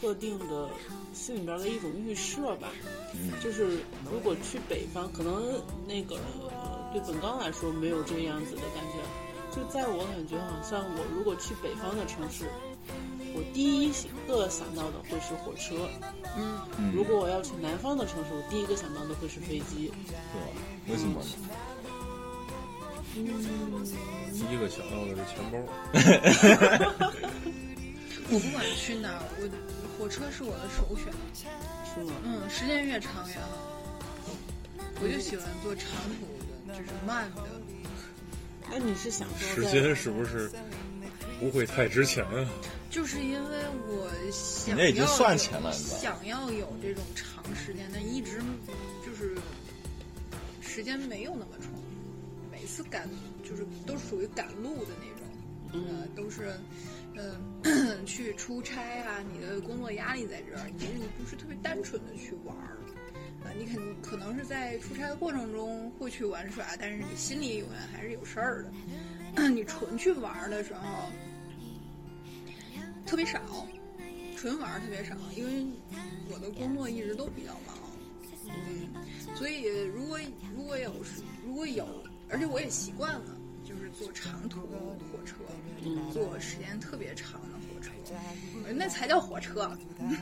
特定的心里边的一种预设吧？嗯就是如果去北方，可能那个呃对本刚来说没有这个样子的感觉。就在我感觉，好像我如果去北方的城市，我第一个想到的会是火车；嗯，嗯，如果我要去南方的城市，我第一个想到的会是飞机。对吧？为什么呢？第一个想到的是钱包。我不管去哪儿，我火车是我的首选。是吗？嗯，时间越长越好。我就喜欢坐长途的，就是慢的。那你是想说时间是不是不会太值钱啊？就是因为我想你那已经要有算钱了想要有这种长时间，但一直就是时间没有那么长，每次赶就是都属于赶路的那种，呃，都是呃 去出差啊，你的工作压力在这儿，你你不是特别单纯的去玩儿。啊，你肯可能是在出差的过程中会去玩耍，但是你心里永远还是有事儿的。你纯去玩儿的时候，特别少，纯玩儿特别少，因为我的工作一直都比较忙，嗯，所以如果如果有如果有，而且我也习惯了，就是坐长途火车，坐时间特别长的火车，那才叫火车，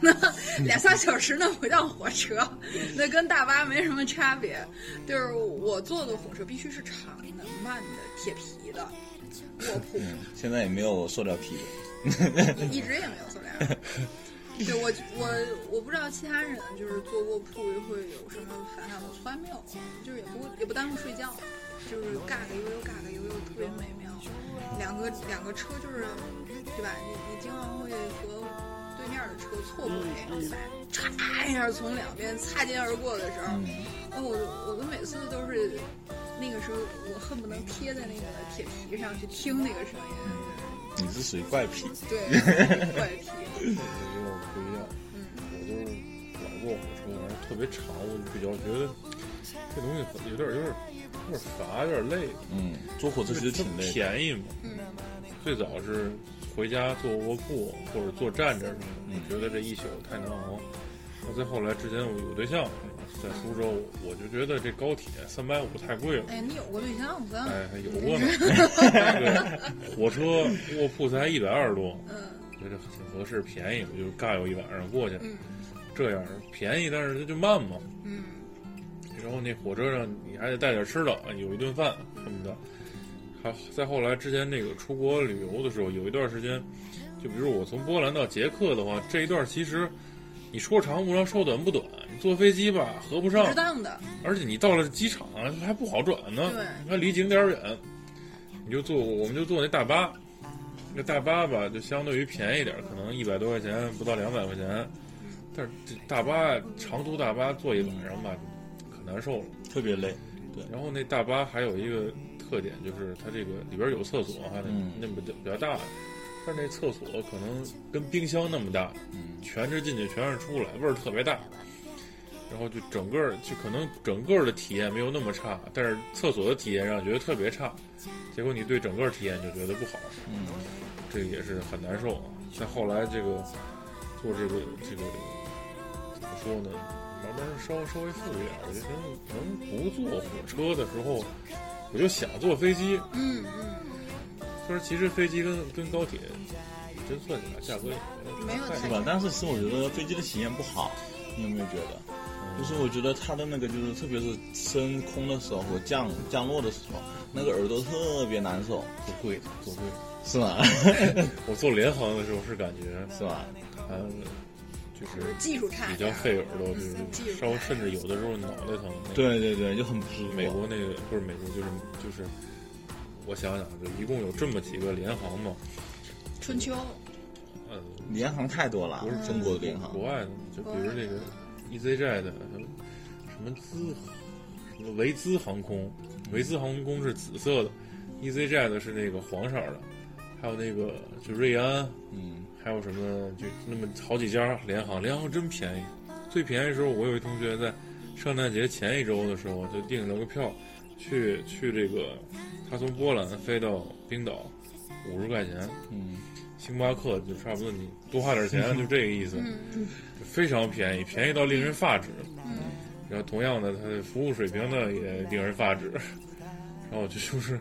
两三小时那不叫火车，那跟大巴没什么差别。就是我坐的火车必须是长的、慢的、铁皮的、卧铺。嗯，现在也没有塑料皮的。一直也没有塑料。对我我我不知道其他人就是坐卧铺会有什么反感，我从来没有，就是也不也不耽误睡觉，就是嘎嘎悠悠嘎嘎悠悠，特别美妙。两个两个车就是，对吧？你你经常会和对面的车错轨，对吧？歘一下从两边擦肩而过的时候，哦，我我们每次都是那个时候，我恨不能贴在那个铁皮上去听那个声音。你是属于怪癖，对，怪癖。有点不一样。嗯我就老坐火车，然后特别长，我就比较觉得这东西很有点有点有点乏，有点累。嗯，坐火车其实挺累。便宜嘛。嗯最早是回家坐卧铺或者坐站着什么的，嗯觉得这一宿太难熬。然后再后来，之前我有对象在苏州，我就觉得这高铁三百五太贵了。哎，你有过对象不？哎，还有过呢。对，火车卧铺才一百二十多，嗯觉得挺合适，便宜，我就尬游一晚上过去。嗯这样便宜，但是它就慢嘛。嗯然后那火车上你还得带点吃的，有一顿饭什么的。还再后来之前那个出国旅游的时候，有一段时间，就比如我从波兰到捷克的话，这一段其实你说长不长，说短不短。你坐飞机吧，合不上值，当的。而且你到了机场还不好转呢对，还离景点远。你就坐，我们就坐那大巴，那大巴吧就相对于便宜点，可能一百多块钱，不到两百块钱。但是这大巴长途大巴坐一晚上吧，可难受了。特别累。对然后那大巴还有一个特特点，就是它这个里边有厕所，那么比较大，但是那厕所可能跟冰箱那么大，嗯全是进去，全是出来，味儿特别大。然后就整个就可能整个的体验没有那么差，但是厕所的体验让你觉得特别差，结果你对整个体验就觉得不好，嗯这个也是很难受啊。再后来这个做这个这个怎么说呢？慢慢稍稍微富裕点儿，我觉得能能不坐火车的时候，我就想坐飞机。嗯嗯，就是其实飞机跟跟高铁真算起来价格也没有太是吧？但是其实我觉得飞机的体验不好，你有没有觉得？就是我觉得它的那个，就是特别是升空的时候和降降落的时候，那个耳朵特别难受，坐贵的坐贵的。是吗？我坐联航的时候是感觉是吧？它就是技术差比较费耳朵，就是稍微甚至有的时候脑袋疼。对对对，就很不舒服。美国那个不是美国，就是就是，我想想，就一共有这么几个联航嘛，春秋，呃，联航太多了不是，中国的联航国。外的，就比如这个 EasyJet 的，什么资，什么维兹航空，维兹航空是紫色的，EasyJet 是那个黄色的，还有那个就瑞安，嗯还有什么就那么好几家联航，联航真便宜。最便宜的时候，我有一同学在圣诞节前一周的时候就订了个票，去去这个，他从波兰飞到冰岛，五十块钱，嗯，星巴克就差不多你多花点钱，就这个意思，嗯就非常便宜，便宜到令人发指。然后同样的，它的服务水平呢也令人发指。然后就就是，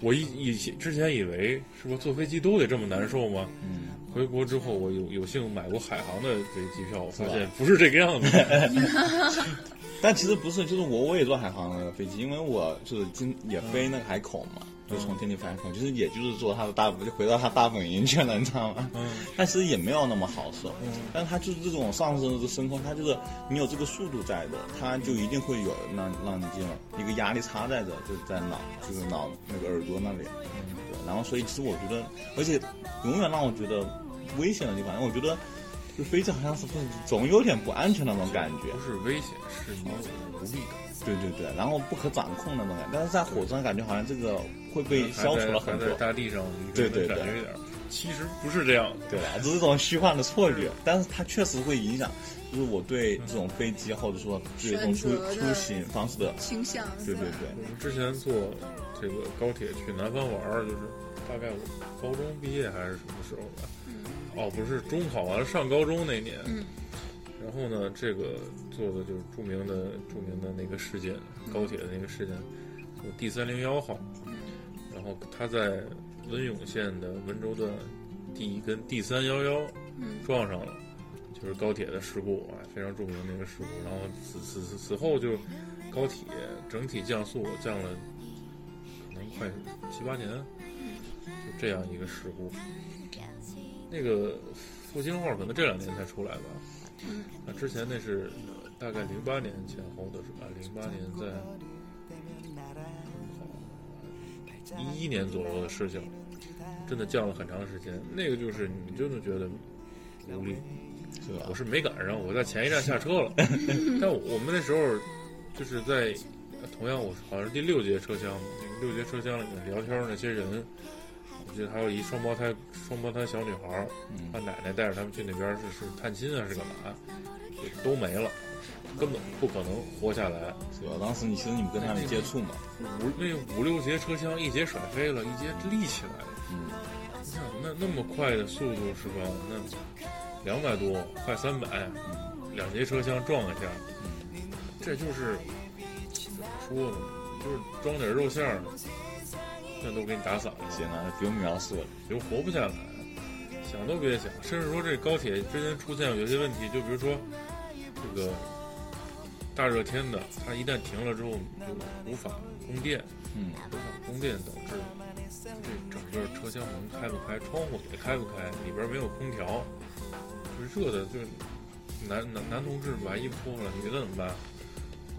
我以以前之前以为是不是坐飞机都得这么难受吗？嗯，回国之后，我有有幸买过海航的这个机票，我发现不是这个样子。但其实不是，就是我我也坐海航的飞机，因为我就是经也飞那个海口嘛，就从天津飞海口，其实也就是坐他的大就回到他大本营去了，你知道吗？嗯，但其实也没有那么好受，但他就是这种上升的升空，他就是你有这个速度在的，他就一定会有让让你这种一个压力差在这，就是在脑就是脑那个耳朵那里，对，然后所以其实我觉得，而且永远让我觉得危险的地方，我觉得就飞机好像是不是总有点不安全那种感觉不，是危险，是你有无力感。对对对，然后不可掌控的那种感觉，但是在火车上感觉好像这个会被消除了很多在，大地上，对对对感觉有点儿。其实不是这样的，对吧？这是一种虚幻的错觉，但是它确实会影响，就是我对这种飞机或者说对这种出出行方式的，倾向对对对，我们之前坐这个高铁去南方玩儿，就是大概我高中毕业还是什么时候吧？哦，不是中考完了上高中那年。嗯然后呢，这个做的就是著名的著名的那个事件，高铁的那个事件，就 D 三零幺号。然后它在温永县的温州段 D 跟 D 三幺幺嗯撞上了，就是高铁的事故啊，非常著名的那个事故。然后此此此此后就高铁整体降速降了，可能快七八年，就这样一个事故。那个复兴号可能这两年才出来吧。嗯啊，之前那是呃大概零八年前后的是吧？零八年在一一年左右的事情，真的降了很长时间。那个就是你真的觉得无力。是吧我？是没赶上，我在前一站下车了。但我们那时候就是在呃同样，我好像是第六节车厢，那个六节车厢里面聊天那些人，我记得还有一双胞胎双胞胎小女孩儿，嗯奶奶带着他们去那边是是探亲啊，是干嘛？也都没了，根本不可能活下来。是吧？当时你其实你们跟他们接触嘛，五那五六节车厢，一节甩飞了，一节立起来了。嗯，你想那那么快的速度是吧？那两百多，快三百，两节车厢撞一下，这就是怎么说呢？就是装点肉馅儿，那都给你打散了，天哪，不用描述了，就活不下来，想都别想。甚至说这高铁之前出现有些问题，就比如说这个大热天的，它一旦停了之后就无法供电，嗯，无法供电导致这整个车厢门开不开，窗户也开不开，里边没有空调，就热的，就男男男同志把衣服脱了，女的怎么办？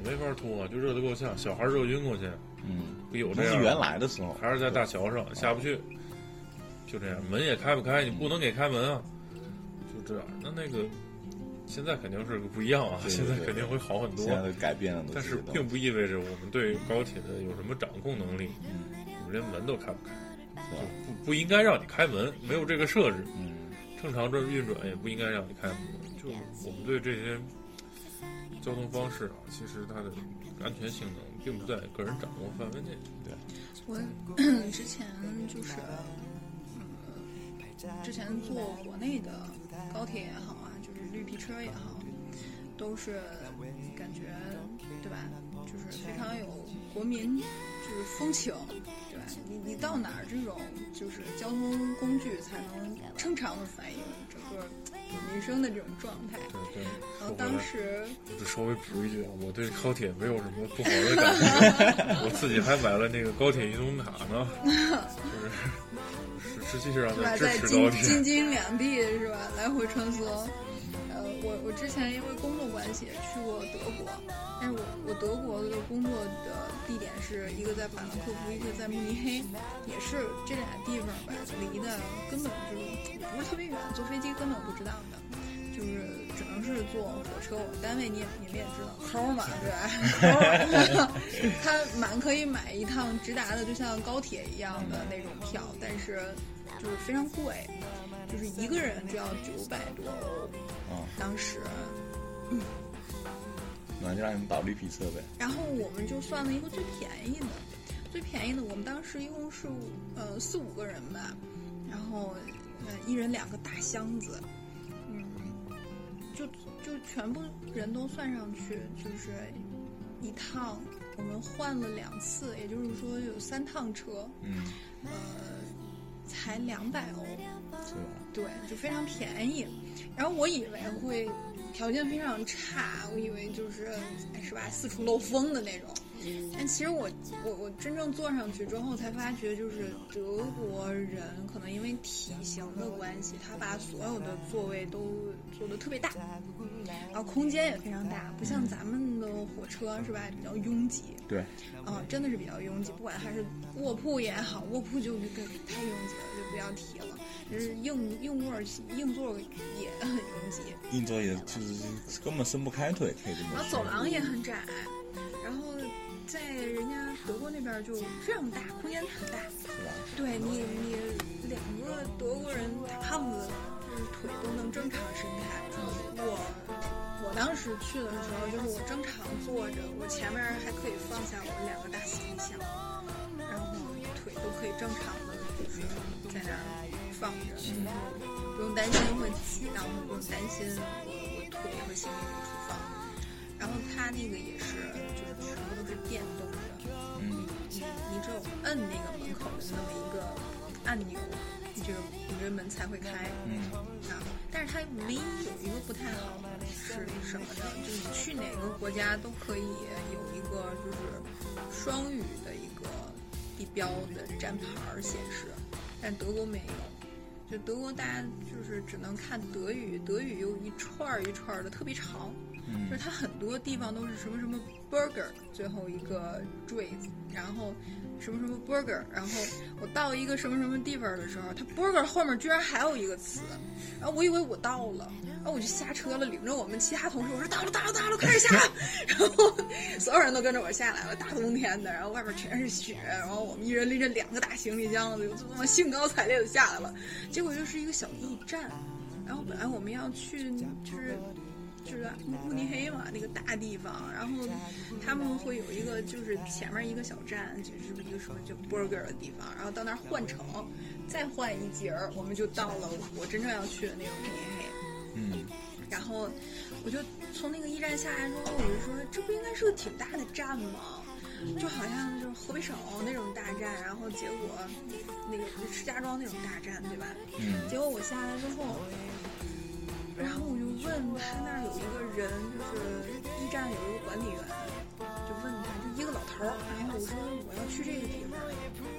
没法脱啊，就热得够呛，小孩热晕过去，嗯，不有这样？那是原来的时候，还是在大桥上下不去，就这样，门也开不开，你不能给开门啊，就这样。那那个现在肯定是不一样啊，对 对对现在肯定会好很多现，在改变了，都但是并不意味着我们对高铁的有什么掌控能力。嗯们连门都开不开，就不不应该让你开门，没有这个设置。嗯，正常的运转也不应该让你开门。就我们对这些交通方式啊，其实它的安全性能并不在个人掌握范围内。对我 之前就是，嗯，之前坐国内的高铁也好啊，就是绿皮车也好，都是感觉对吧？就是非常有国民就是风情，对吧？你你到哪儿这种就是交通工具才能正常的反映整个女生的这种状态？对对。然后当时就稍微补一句啊，我对高铁没有什么不好的感觉，我自己还买了那个高铁移动卡呢，就是实实际上在京持高铁。京津两地是吧，来回穿梭。我我之前因为工作关系去过德国，但是我我德国的工作的地点是一个在法兰克福，一个在慕尼黑，也是这俩地方吧，离的根本就不是特别远，坐飞机根本不知道的，就是只能是坐火车。我们单位你也你们也知道，抠嘛，对吧？抠，他满可以买一趟直达的，就像高铁一样的那种票，但是就是非常贵，就是一个人就要九百多欧。哦，当时，那就让你们打绿皮车呗。然后我们就算了一个最便宜的，最便宜的，我们当时一共是呃四五个人吧，然后呃一人两个大箱子，嗯，就就全部人都算上去，就是一趟我们换了两次，也就是说有三趟车，嗯，呃，才两百欧，是吧？对，就非常便宜。然后我以为会条件非常差，我以为就是哎是吧，四处漏风的那种。但其实我我我真正坐上去之后才发觉，就是德国人可能因为体型的关系，他把所有的座位都做的特别大，然后空间也非常大，不像咱们的火车是吧，比较拥挤。对，啊、真的是比较拥挤，不管还是卧铺也好，卧铺就更太拥挤了，就不要提了。就是硬硬卧硬座也很拥挤，硬座也就是根本伸不开腿，可以这么然后。走廊也很窄，然后在人家德国那边就非常大，空间很大。对你，你两个德国人大胖子，就是腿都能正常伸开。我我当时去的时候，就是我正常坐着，我前面还可以放下我两个大行李箱，然后腿都可以正常的，就是在那儿放着，就是不用担心会挤到，不用担心我我腿和行李没处放。然后它那个也，是电动的，嗯，你你只有摁那个门口的那么一个按钮，你这个你这门才会开。嗯啊，但是它唯一有一个不太好的是什么呢？就是你去哪个国家都可以有一个就是双语的一个地标的站牌儿显示，但德国没有。就德国大家就是只能看德语，德语有一串儿一串儿的特别长，就是嗯它很多地方都是什么什么 burger 最后一个坠子，然后什么什么 burger，然后我到一个什么什么地方的时候，它 burger 后面居然还有一个词，然后我以为我到了，然后我就下车了，领着我们其他同事，我说到了到了到了，快点下，然后所有人都跟着我下来了，大冬天的，然后外面全是雪，然后我们一人拎着两个大行李箱子，就这么兴高采烈的下来了，结果就是一个小驿站，然后本来我们要去就是。就是慕尼黑嘛，那个大地方，然后他们会有一个，就是前面一个小站，就是一个什么叫 burger 的地方，然后到那儿换乘，再换一节儿，我们就到了我真正要去的那个慕尼黑。嗯然后我就从那个驿站下来之后，我就说这不应该是个挺大的站吗？就好像就是河北省那种大站，然后结果那个石家庄那种大站，对吧？嗯结果我下来之后，然后我就问他那儿有一个人，就是驿站有一个管理员，就问他，就一个老头儿。然后我说我要去这个地方，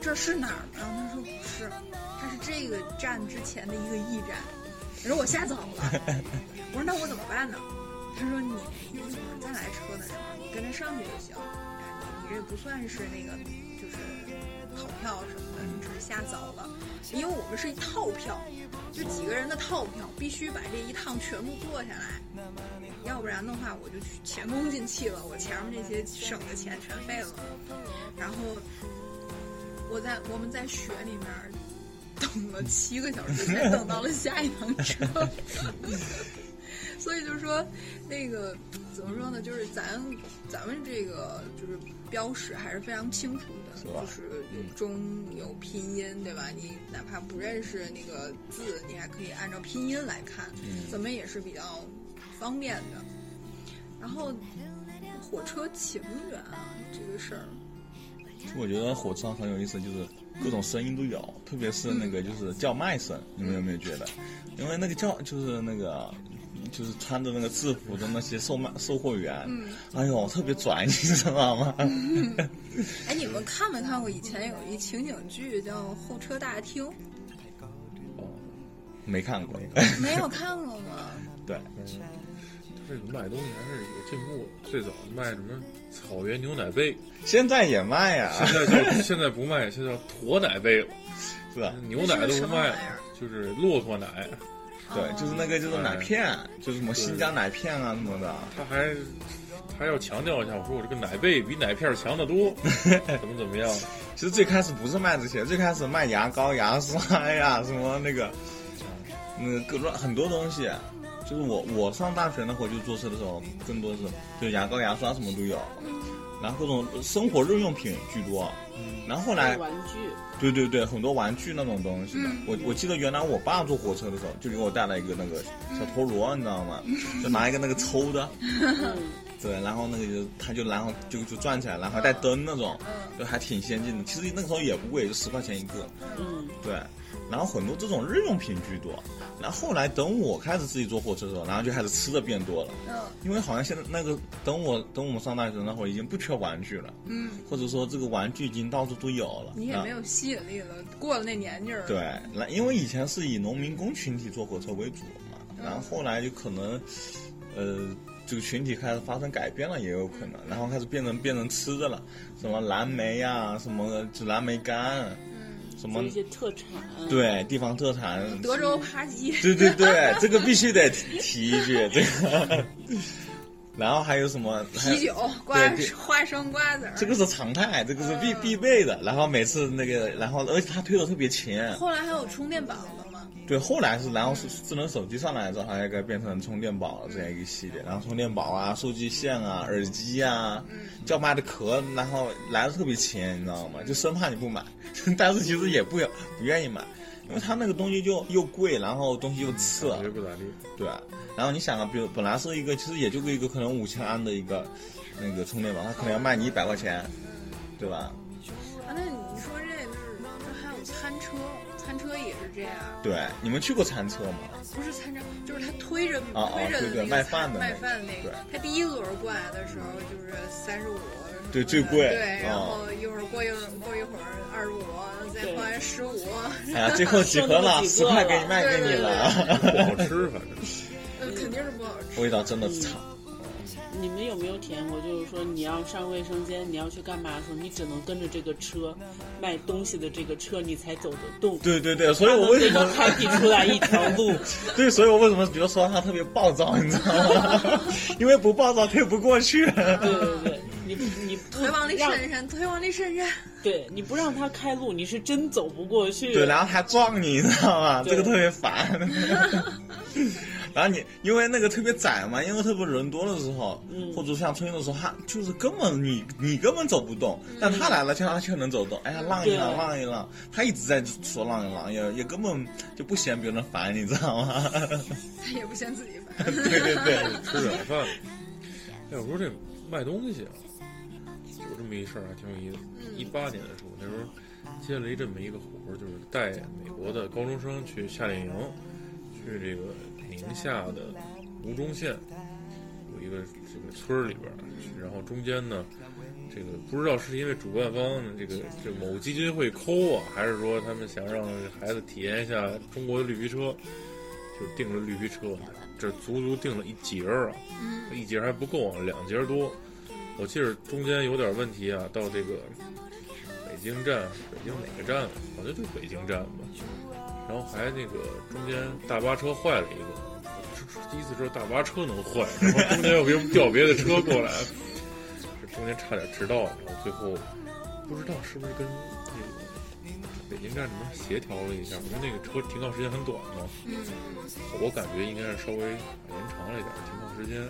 这是哪儿？然后他说不是，他是这个站之前的一个驿站。我说我吓走了，我说那我怎么办呢？他说你一会儿再来车的时候，你跟着上去就行。你这不算是那个就是跑票什么的，你只是瞎走了。因为我们是一套票，就几个人的套票，必须把这一趟全部做下来，要不然的话我就前功尽弃了，我前面这些省的钱全废了。然后我在我们在雪里面等了七个小时，才等到了下一趟车。所以就是说，那个怎么说呢？就是咱咱们这个就是标识还是非常清楚的，是就是有中有拼音，对吧？你哪怕不认识那个字，你还可以按照拼音来看，嗯咱们也是比较方便的。然后火车情缘啊，这个事儿，我觉得火车上很有意思，就是各种声音都有，特别是那个就是叫卖声，你们有没有觉得？因为那个叫就是那个。就是穿着那个制服的那些售卖售货员，嗯哎呦，特别拽，你知道吗？哎，你们看没看过以前有一情景剧叫《候车大厅》？哦没看过，没有看过吗？对，这个卖东西还是有进步的。最早卖什么草原牛奶杯，现在也卖呀、现在叫 现在不卖，现在叫驼奶杯了。是吧？牛奶都不卖了就是骆驼奶。对，就是那个就是奶片，就是什么新疆奶片啊什么的。他还还要强调一下，我说我这个奶贝比奶片强得多，怎么怎么样？其实最开始不是卖这些，最开始卖牙膏、牙刷呀，什么那个，那个各种很多东西。就是我我上大学那会儿就坐车的时候，更多是就牙膏、牙刷什么都有，然后各种生活日用品居多。然后后来玩具，对对对，很多玩具那种东西的。我我记得原来我爸坐火车的时候，就给我带了一个那个小陀螺，你知道吗？就拿一个那个抽的，嗯，对，然后那个就他就然后就就转起来，然后还带灯那种，就还挺先进的。其实那个时候也不贵，就十块钱一个。嗯，对，然后很多这种日用品居多。然后后来等我开始自己坐火车的时候，然后就开始吃的变多了。嗯因为好像现在那个等我等我们上大学那会儿已经不缺玩具了，嗯，或者说这个玩具已经到处都有了。啊你也没有吸引力了，过了那年纪儿。对，那因为以前是以农民工群体坐火车为主嘛，然后后来就可能，呃，这个群体开始发生改变了，也有可能，然后开始变成变成吃的了，什么蓝莓呀、什么就蓝莓干，什么做一些特产，，对地方特产，德州扒鸡，对对对，这个必须得提提一句，这个，然后还有什么啤酒、瓜花生、瓜子儿。这个是常态，这个是必嗯必备的。然后每次那个，然后而且他推的特别勤。后来还有充电宝？对，后来是然后是智能手机上来之后，还有一个变成充电宝这样一个系列。然后充电宝啊、数据线啊、耳机啊、叫卖的壳，然后来的特别勤，你知道吗？就生怕你不买，但是其实也不不愿意买，因为它那个东西就又贵，然后东西又次。感觉不咋地。对，然后你想啊，比如本来是一个，其实也就一个可能五千安的一个那个充电宝，它可能要卖你一百块钱，对吧？啊，那你说这样，对，你们去过餐车吗？不是餐车，就是他推着啊啊推着对对那个卖饭的卖饭那个，他第一轮过来的时候就是三十五，对最贵对，然啊后一会儿过一会儿过一会儿二十五，再对过来十五，哎呀，最后几盒 了，十块给你卖给你了，不好吃，反正。呃，肯定是不好吃。味道真的差。你们有没有体验过？就是说，你要上卫生间，你要去干嘛的时候，你只能跟着这个车卖东西的这个车，你才走得动。对对对，所以我为什么开辟出来一条路？对，所以我为什么觉得 说他特别暴躁，你知道吗？因为不暴躁推不过去。对对对，你你不腿往里伸伸，腿往里伸伸。对你不让他开路，你是真走不过去。对，然后还撞你，你知道吗？这个特别烦。然后你因为那个特别窄嘛，因为特别人多的时候，嗯或者像春运的时候，他就是根本你你根本走不动，但他来了，却他却能走动。哎呀，浪一让，对让一浪，他一直在说浪一浪，也也根本就不嫌别人烦，你知道吗？他也不嫌自己烦。对对对，吃软饭。哎，我说这卖东西啊，有这么一事儿还挺有意思。一八年的时候，那时候接了一这么一个活儿，就是带美国的高中生去夏令营，去这个宁夏的吴忠县有一个这个村儿里边儿，然后中间呢，这个不知道是因为主办方这个这某基金会抠啊，还是说他们想让孩子体验一下中国的绿皮车，就订了绿皮车，这足足订了一节儿啊，一节儿还不够啊，两节儿多。我记得中间有点问题啊，到这个北京站，北京哪个站？好像就北京站吧。然后还那个中间大巴车坏了一个，第一次知道大巴车能坏，然后中间又给我们调别的车过来，这中间差点迟到，然后最后不知道是不是跟那个应该怎么协调了一下，因为那个车停靠时间很短嘛，嗯我感觉应该是稍微延长了一点停靠时间。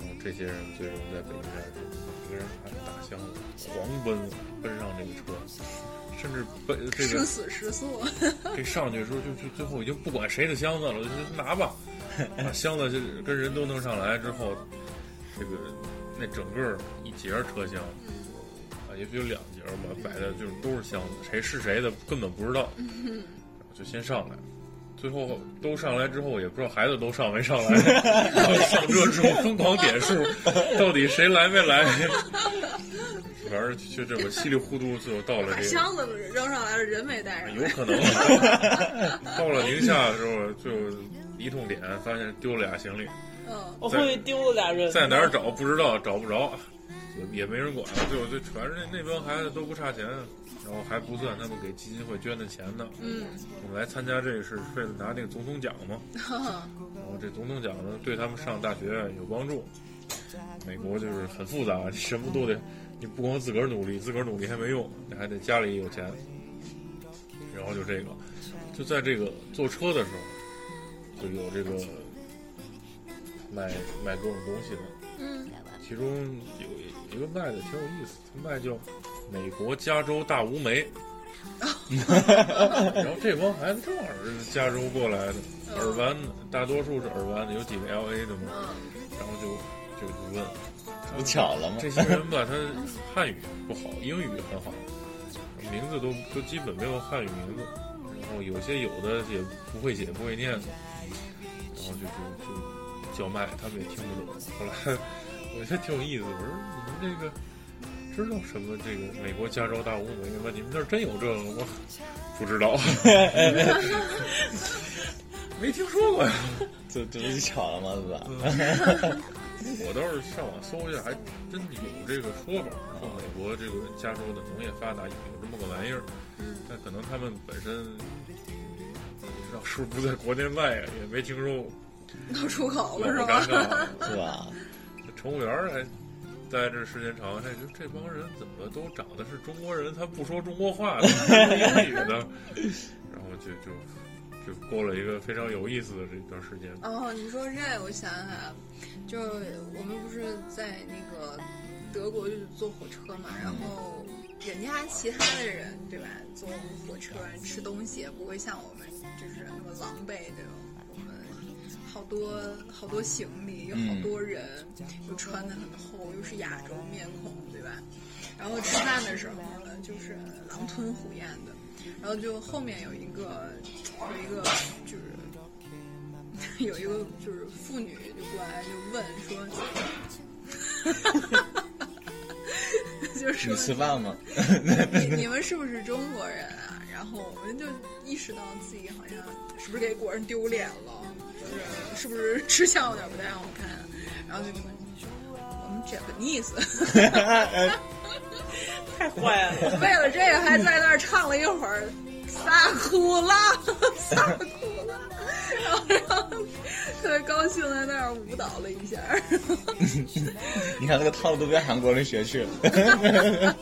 然后这些人最终在北京站，每个人拿着大箱子狂奔奔上这个车，甚至奔这个时死时速，这上去的时候就就最后已经不管谁的箱子了，就拿吧，把箱子就跟人都弄上来之后，这个那整个一节车厢啊，也许有两节嘛，摆的就是都是箱子，谁是谁的根本不知道，就先上来。最后都上来之后，也不知道孩子都上没上来，然后上车之后疯狂点数，到底谁来没来？反正就这么稀里糊涂，最后到了这个箱子扔上来了，人没带上。有可能。到了宁夏的时候，就一通点，发现丢了俩行李，嗯，我后面丢了俩人，在哪儿找不知道，找不着，也也没人管。最后就全是那那帮孩子都不差钱，然后还不算他们给基金会捐的钱呢。嗯，我们来参加这个是为了拿那个总统奖嘛，然后这总统奖呢对他们上大学有帮助。美国就是很复杂，你什么都得，你不光自个儿努力，自个儿努力还没用，你还得家里有钱。然后就这个，就在这个坐车的时候，就有这个卖卖各种东西的，嗯，其中有一个卖的挺有意思，他卖叫美国加州大无梅。然后这帮孩子正好是加州过来的，尔湾的，大多数是尔湾的，有几个 L A 的嘛，然后就就就问不巧了吗？这些人吧，他汉语不好，英语很好，名字都都基本没有汉语名字，然后有些有的也不会写不会念的，然后就就就叫卖，他们也听不懂。后来我觉得挺有意思，我说你们这个知道什么这个美国加州大无煤吗？你们那儿真有这个吗？不知道，没听说过呀。这这不是巧了吗？是吧？我倒是上网搜一下，还真有这个说法，说美国这个加州的农业发达有这么个玩意儿，但可能他们本身不知道是不是不在国内卖呀，也没听说过，都出口了是吧？尬。是吧？乘务员儿还待这时间长，哎，就这帮人怎么都长得是中国人，他不说中国话，他说英语的，然后就就就过了一个非常有意思的这段时间。哦，你说这，我想想，就我们不是在那个德国就是坐火车嘛，然后人家其他的人对吧，坐火车吃东西也不会像我们就是那么狼狈，对吧？我们好多好多行李，有好多人，又穿的很厚，又是亚洲面孔，对吧？然后吃饭的时候呢，就是狼吞虎咽的，然后就后面有一个有一个就是有一个就是妇女就过来就问说，就是你吃饭吗？你你们是不是中国人啊？然后我们就意识到自己好像是不是给国人丢脸了，就是是不是吃相有点不太好看，然后就说我们 Japanese，太坏了。为了这个还在那儿唱了一会儿撒哭了，撒哭了，然后然后特别高兴在那儿舞蹈了一下。你看那个套路都被韩国人学去了，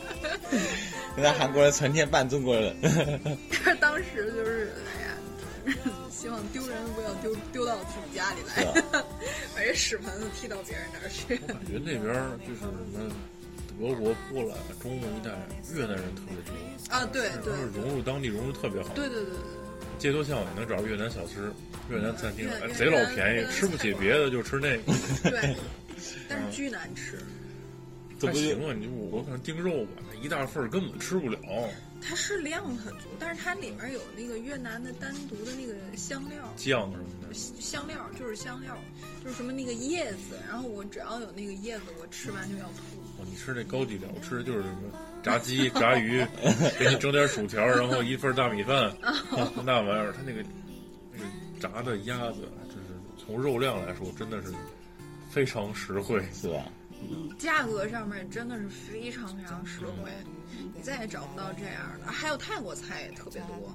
现在韩国人成天扮中国人。但是当时就是哎呀，希望丢人不要丢丢到自己家里来，把这屎盆子踢到别人那儿去。感觉那边儿就是什么德国、波兰、中国一带越南人特别多啊，对对他们融入当地融入特别好。对对对对街头巷尾能找着越南小吃、越南餐厅，贼老便宜，吃不起别的就吃那个。对对，但是巨难吃。这不行啊，你我我可能订肉吧，那一大份儿根本吃不了。它是量很足，但是它里面有那个越南的单独的那个香料，酱什么的，香料就是香料，就是什么那个叶子，然后我只要有那个叶子，我吃完就要吐。哦，你吃那高级料，我吃的就是什么炸鸡、炸鱼，给你整点薯条，然后一份大米饭，那玩意儿，它那个那个炸的鸭子，就是从肉量来说，真的是非常实惠。是吧？价格上面真的是非常非常实惠，你再也找不到这样的。还有泰国菜也特别多，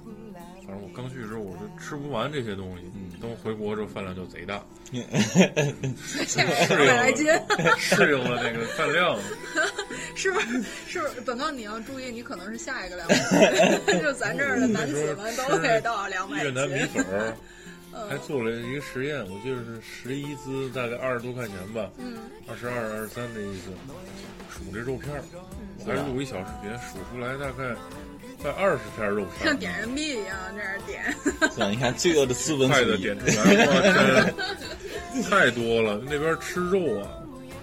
反正我刚去的时候，我就吃不完这些东西。嗯，等我回国之后，饭量就贼大，现在两百来斤，适应了那个饭量。是不是？是不是？本刚你要注意，你可能是下一个两百斤，就咱这儿的男子们都得到两百越南米斤。粉儿，还做了一个实验，我记得是十一只，大概二十多块钱吧，嗯，二十二、二十三的意思，数这肉片儿，我还录一小视频，数出来大概快二十片肉片儿，像点人币一样这样点。是吧？你看罪恶的资本快的主义点出来，太多了。那边吃肉啊，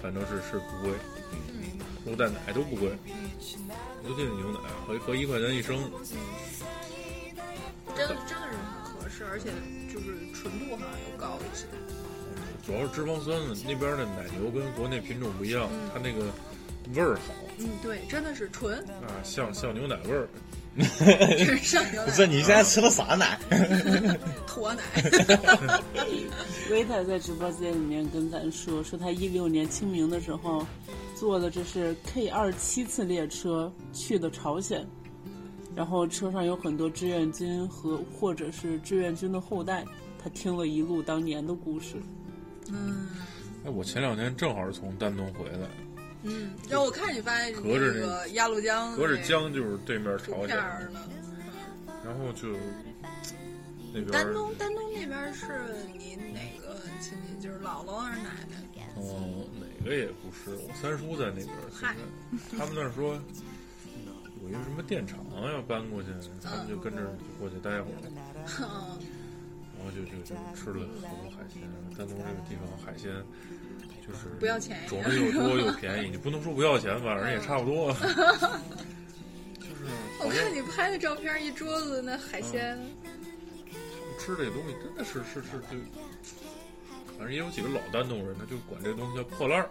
反正是是不贵，肉蛋奶都不贵，尤其是牛奶，合合一块钱一升。真真的是很合适，而且就是纯度好像又高一些。主要是脂肪酸呢，那边的奶牛跟国内品种不一样，它那个味儿好嗯，对，真的是纯，啊，像像牛奶味儿。是上牛奶不是 你现在吃的啥奶？驼奶。维塔在直播间里面跟咱说，说他一六年清明的时候，坐的这是 K 二七次列车去的朝鲜，然后车上有很多志愿军和或者是志愿军的后代，他听了一路当年的故事。嗯哎，我前两天正好是从丹东回来，嗯，然后我看你发现隔着那个鸭绿江，隔着江就是对面朝鲜。然后就那边丹东，丹东那边是你哪个亲戚？就是姥姥还是奶奶？哦，哪个也不是，我三叔在那边。他们那儿说有一个什么电厂要搬过去，他们就跟着就过去待会儿，后就就就吃了很多海鲜。丹东这个地方海鲜就是不要钱种类又多又便宜，你不能说不要钱，反正也差不多。就是 我看你拍的照片，一桌子那海鲜，吃这个东西真的是是是就，反正也有几个老丹东人，他就管这个东西叫破烂儿。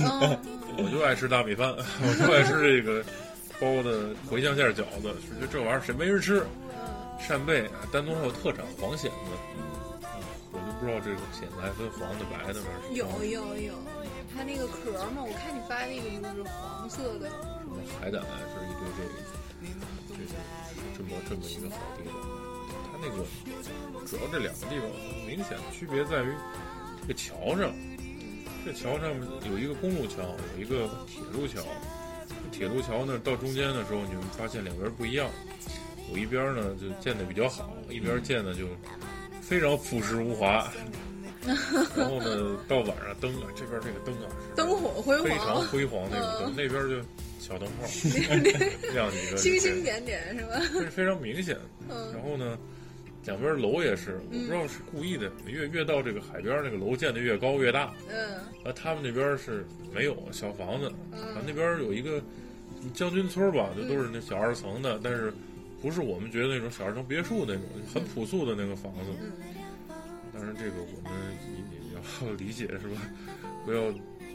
嗯，我就爱吃大米饭，我就爱吃这个包的茴香馅儿饺子，觉得这玩意儿谁没人吃？扇贝，丹东还有特产黄蚬子，嗯我就不知道这个蚬子还分黄的、白的，反正是有有有，它那个壳嘛，我看你发那个就是黄色的，什么海胆，是一堆这个，这是这么这么一个好地方。它那个主要这两个地方明显的区别在于这个桥上，这桥上面有一个公路桥，有一个铁路桥。铁路桥呢，到中间的时候，你们发现两边不一样，有一边呢就建的比较好，一边建的就非常朴实无华。然后呢，到晚上灯啊，这边这个灯啊是灯火辉煌非常，辉煌那种灯，嗯那边就小灯泡 亮几个，星星点点是吧？这是非常明显。嗯然后呢，两边楼也是，我不知道是故意的，越越到这个海边，那个楼建的越高越大，嗯啊他们那边是没有小房子，嗯啊，那边有一个将军村吧，就都是那小二层的，但是不是我们觉得那种小二层别墅那种很朴素的那个房子。当然，这个我们也也要理解，是吧？不要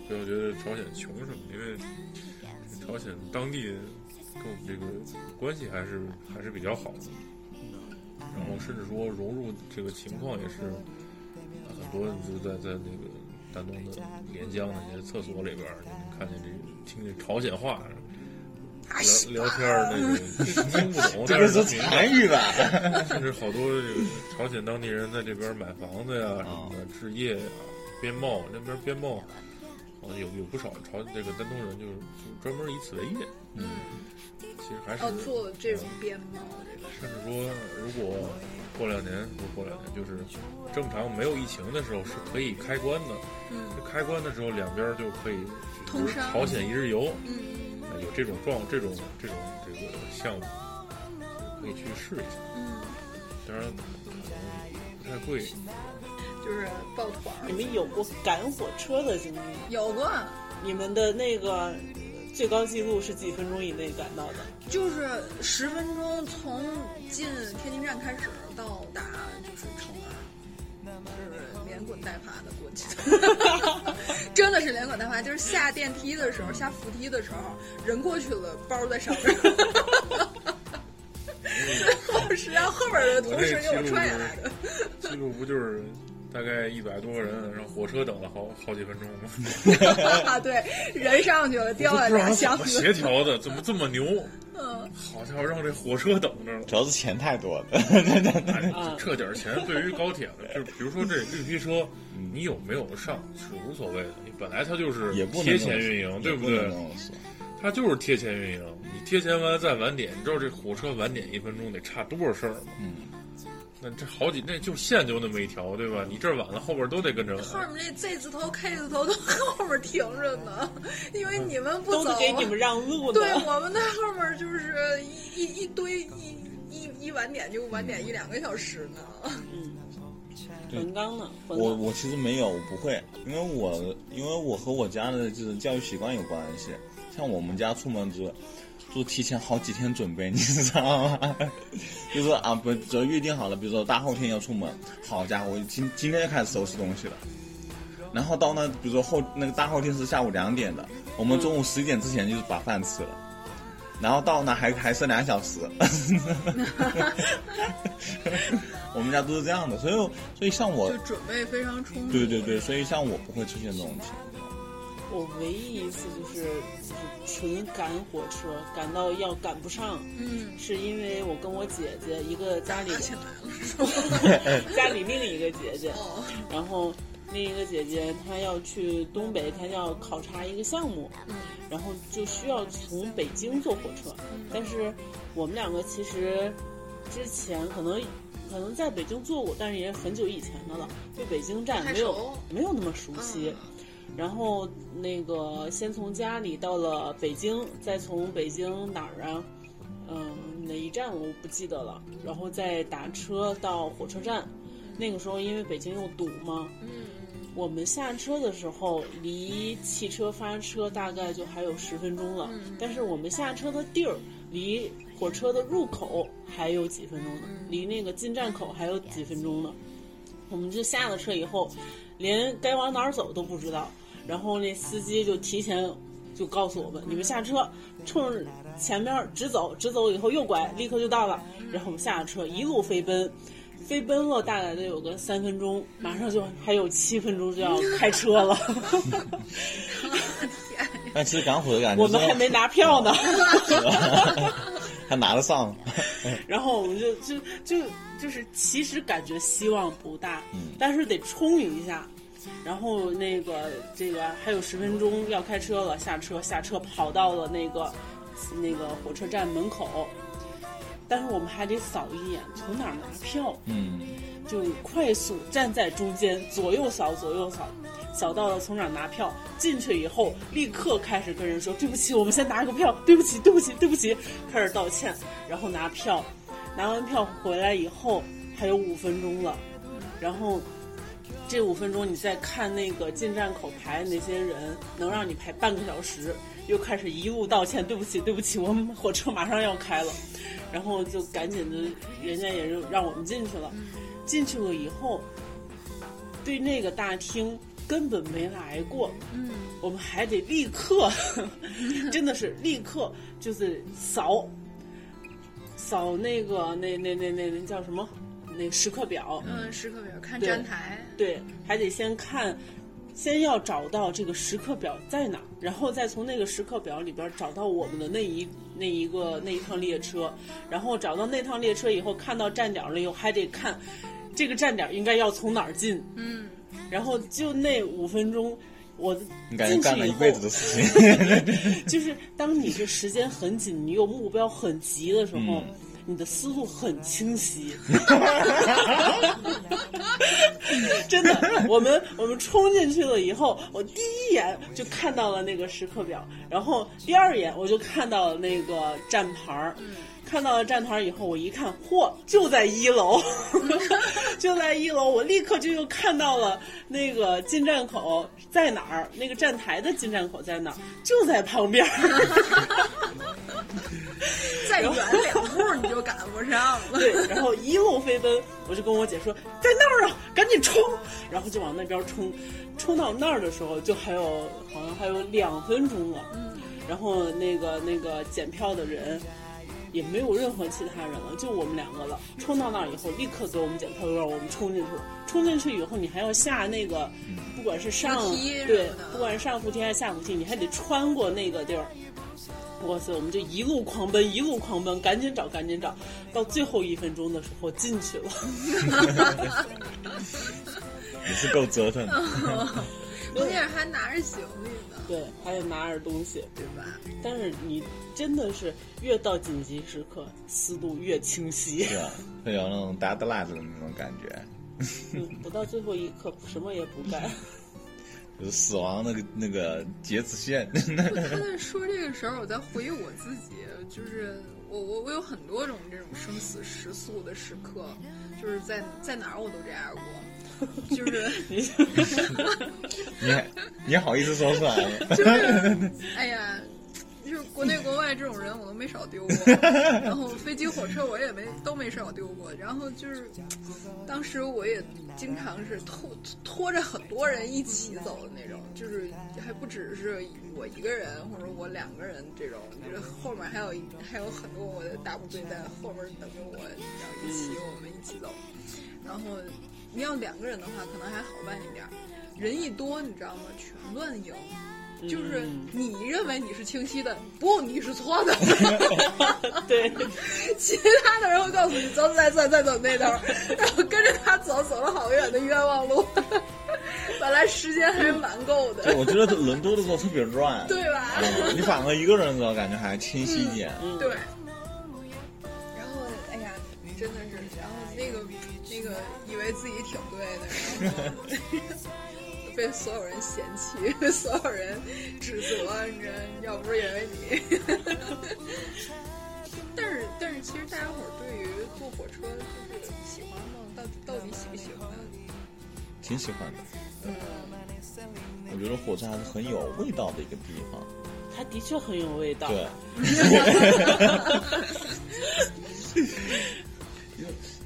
不要觉得朝鲜穷什么，因为朝鲜当地跟我们这个关系还是还是比较好的。然后甚至说融入这个情况也是，很多人就在在那个丹东的连江那些厕所里边儿，你能看见这听这朝鲜话。聊聊天儿那个听不 懂，这个是但是能明白韩语吧？甚至好多这个朝鲜当地人在这边买房子呀、什么的，置业呀、边贸那边边贸，好像有有不少朝这个丹东人就是就专门以此为业。嗯，其实还是哦，做这种边贸这个，甚至说，如果过两年不是过两年，就是正常没有疫情的时候是可以开关的。嗯这开关的时候，两边就可以通商朝鲜一日游，嗯呃有这种状这种这种这个项目，可以去试一下。嗯，当然可能不太贵，就是抱团儿你们有过赶火车的经历吗？有过。你们的那个最高记录是几分钟以内赶到的？就是十分钟，从进天津站开始到达就是城门，就是连滚带爬的过去，真的是连滚带爬。就是下电梯的时候，下扶梯的时候，人过去了，包在上面。后是让后边的同事给我踹下来的。记录不就是大概一百多个人，然后火车等了好好几分钟 对，人上去了，掉下不知道他俩箱怎么协。调的，怎么这么牛？嗯，好家伙，让这火车等着了。主要是钱太多了。哎，这点钱对于高铁的，就是比如说这绿皮车，你有没有上是无所谓的，你本来它就是也不能贴钱运营，对不对它就是贴钱运营。你贴钱完再晚点，你知道这火车晚点一分钟得差多少事儿吗？嗯，那这好几那就线就那么一条，对吧？你这儿晚了，后边都得跟着后。面这 Z 字头、K 字头都 后面停着呢，因为你们不走，都给你们让路 呢。对我们在后面就是一一一堆一一一晚点就晚点一两个小时呢。嗯，对混缸呢，我我其实没有，我不会，因为我因为我和我家的就是教育习惯有关系。像我们家出门就就提前好几天准备，你知道吗？就是啊，不，只要预定好了，比如说大后天要出门，好家伙，今今天就开始收拾东西了。然后到那，比如说后那个大后天是下午两点的，我们中午十一点之前就是把饭吃了。然后到那还还剩两小时，我们家都是这样的，所以所以像我就准备非常充足。对对对，所以像我不会出现这种情况。我唯一一次就是就是纯赶火车，赶到要赶不上，嗯，是因为我跟我姐姐一个家里？家里另一个姐姐，哦，然后另一个姐姐她要去东北，她要考察一个项目，嗯然后就需要从北京坐火车。但是我们两个其实之前可能可能在北京坐过，但是也很久以前的了，对北京站没有没有那么熟悉。然后那个先从家里到了北京，再从北京哪儿啊？嗯，哪一站我不记得了。然后再打车到火车站。那个时候因为北京又堵嘛，嗯我们下车的时候离汽车发车大概就还有十分钟了，嗯但是我们下车的地儿离火车的入口还有几分钟呢，嗯离那个进站口还有几分钟呢。我们就下了车以后，连该往哪儿走都不知道，然后那司机就提前就告诉我们，你们下车，冲着前面直走，直走以后右拐，立刻就到了。然后我们下了车，一路飞奔。飞奔了大概得有个三分钟，马上就还有七分钟就要开车了。但其实赶火的感觉，我们还没拿票呢，还拿得上。然后我们就就就就是其实感觉希望不大，嗯但是得冲一下。然后那个这个还有十分钟要开车了，下车下车跑到了那个那个火车站门口，但是我们还得扫一眼从哪儿拿票。嗯，就快速站在中间，左右扫，左右扫，扫到了从哪儿拿票。进去以后，立刻开始跟人说：“对不起，我们先拿个票，对不起，对不起，对不起。”开始道歉，然后拿票，拿完票回来以后还有五分钟了，然后这五分钟你再看那个进站口排那些人，能让你排半个小时。又开始一路道歉，对不起，对不起，我们火车马上要开了，然后就赶紧的，人家也就让我们进去了。进去了以后，对那个大厅根本没来过，嗯，我们还得立刻，真的是立刻就是扫，扫那个那那那那那叫什么？那个时刻表，嗯，时刻表看站台，对，还得先看，先要找到这个时刻表在哪儿，然后再从那个时刻表里边找到我们的那一那一个那一趟列车，然后找到那趟列车以后，看到站点了以后，还得看这个站点应该要从哪儿进，嗯，然后就那五分钟。我你感觉干了一辈子的事情，就是当你这时间很紧，你有目标很急的时候，嗯你的思路很清晰。真的，我们我们冲进去了以后，我第一眼就看到了那个时刻表，然后第二眼我就看到了那个站牌儿。看到了站台以后，我一看，嚯，就在一楼，就在一楼，我立刻就又看到了那个进站口在哪儿，那个站台的进站口在哪儿，就在旁边儿。再远两步你就赶不上了。对，然后一路飞奔，我就跟我姐说，在那儿啊，赶紧冲，然后就往那边冲，冲到那儿的时候，就还有好像还有两分钟了，嗯，然后那个那个检票的人。也没有任何其他人了，就我们两个了。冲到那儿以后，立刻给我们检票，让我们冲进去了。冲进去以后，你还要下那个，不管是上对，不管是上扶梯还是下扶梯，你还得穿过那个地儿。哇塞，我们就一路狂奔，一路狂奔，赶紧找，赶紧找，到最后一分钟的时候进去了。你是够折腾的。关键是还拿着行李呢，对，还得拿着东西。对吧？但是你真的是越到紧急时刻，思路越清晰。对啊，会有那种 deadline 的那种感觉，嗯，不到最后一刻，什么也不干。就是死亡那个那个截止线。他在说这个时候，我在回忆我自己，就是我我我有很多种这种生死时速的时刻，就是在在哪儿我都这样过，就是你还你好意思说出来？吗？就是，哎呀，就是国内国外这种人我都没少丢过，然后飞机火车我也没都没少丢过，然后就是当时我也经常是拖拖着很多人一起走的那种，就是还不只是我一个人或者我两个人这种，就是后面还有一还有很多我的大部队在后面等着我，然后一起我们一起走，然后你要两个人的话可能还好办一点儿，人一多你知道吗？全乱赢。就是嗯你认为你是清晰的，不，你是错的。对，其他的人会告诉你走再再再走那头，然后跟着他走，走了好远的冤枉路。本来时间还是蛮够的，我觉得人多的时候特别乱，对吧？嗯你反而一个人的时候感觉还清晰一点。嗯对。然后，哎呀，真的是，然后那个那个以为自己挺对的，然后 被所有人嫌弃，所有人指责，你知道，要不是因为你。但是，但是，其实大家伙儿对于坐火车就是喜欢吗？到到底喜不喜欢？挺喜欢的。嗯，我觉得火车还是很有味道的一个地方。它的确很有味道。对，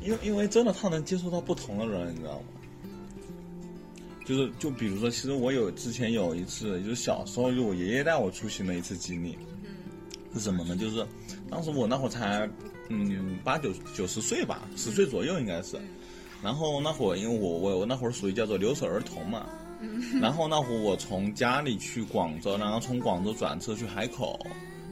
因为因为真的他能接触到不同的人，你知道吗？就是就比如说，其实我有之前有一次，就是小时候就我爷爷带我出行的一次经历，是什么呢？就是当时我那会儿才嗯八九九十岁吧，十岁左右应该是。然后那会儿因为我我我那会儿属于叫做留守儿童嘛，然后那会儿我从家里去广州，然后从广州转车去海口，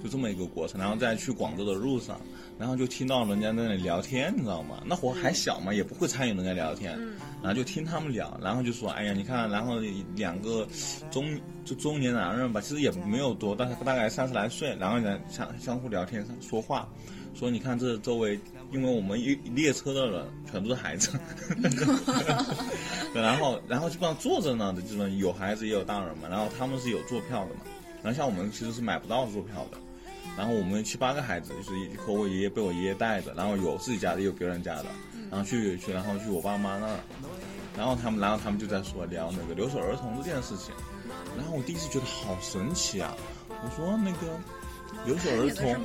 就这么一个过程，然后再去广州的路上，然后就听到人家在那里聊天，你知道吗？那会儿还小嘛，也不会参与人家聊天，然后就听他们聊，然后就说，哎呀，你看，然后两个中就中年男人吧，其实也没有多，大概大概三十来岁，然后呢相相互聊天说话，说你看这周围，因为我们一列车的人全都是孩子，对 然后然后基本上坐着呢的这种有孩子也有大人嘛，然后他们是有坐票的嘛，然后像我们其实是买不到坐票的。然后我们七八个孩子，就是和我爷爷被我爷爷带着，然后有自己家的，也有别人家的，然后去去，然后去我爸妈那儿，然后他们，然后他们就在说聊那个留守儿童这件事情，然后我第一次觉得好神奇啊！我说那个留守儿童，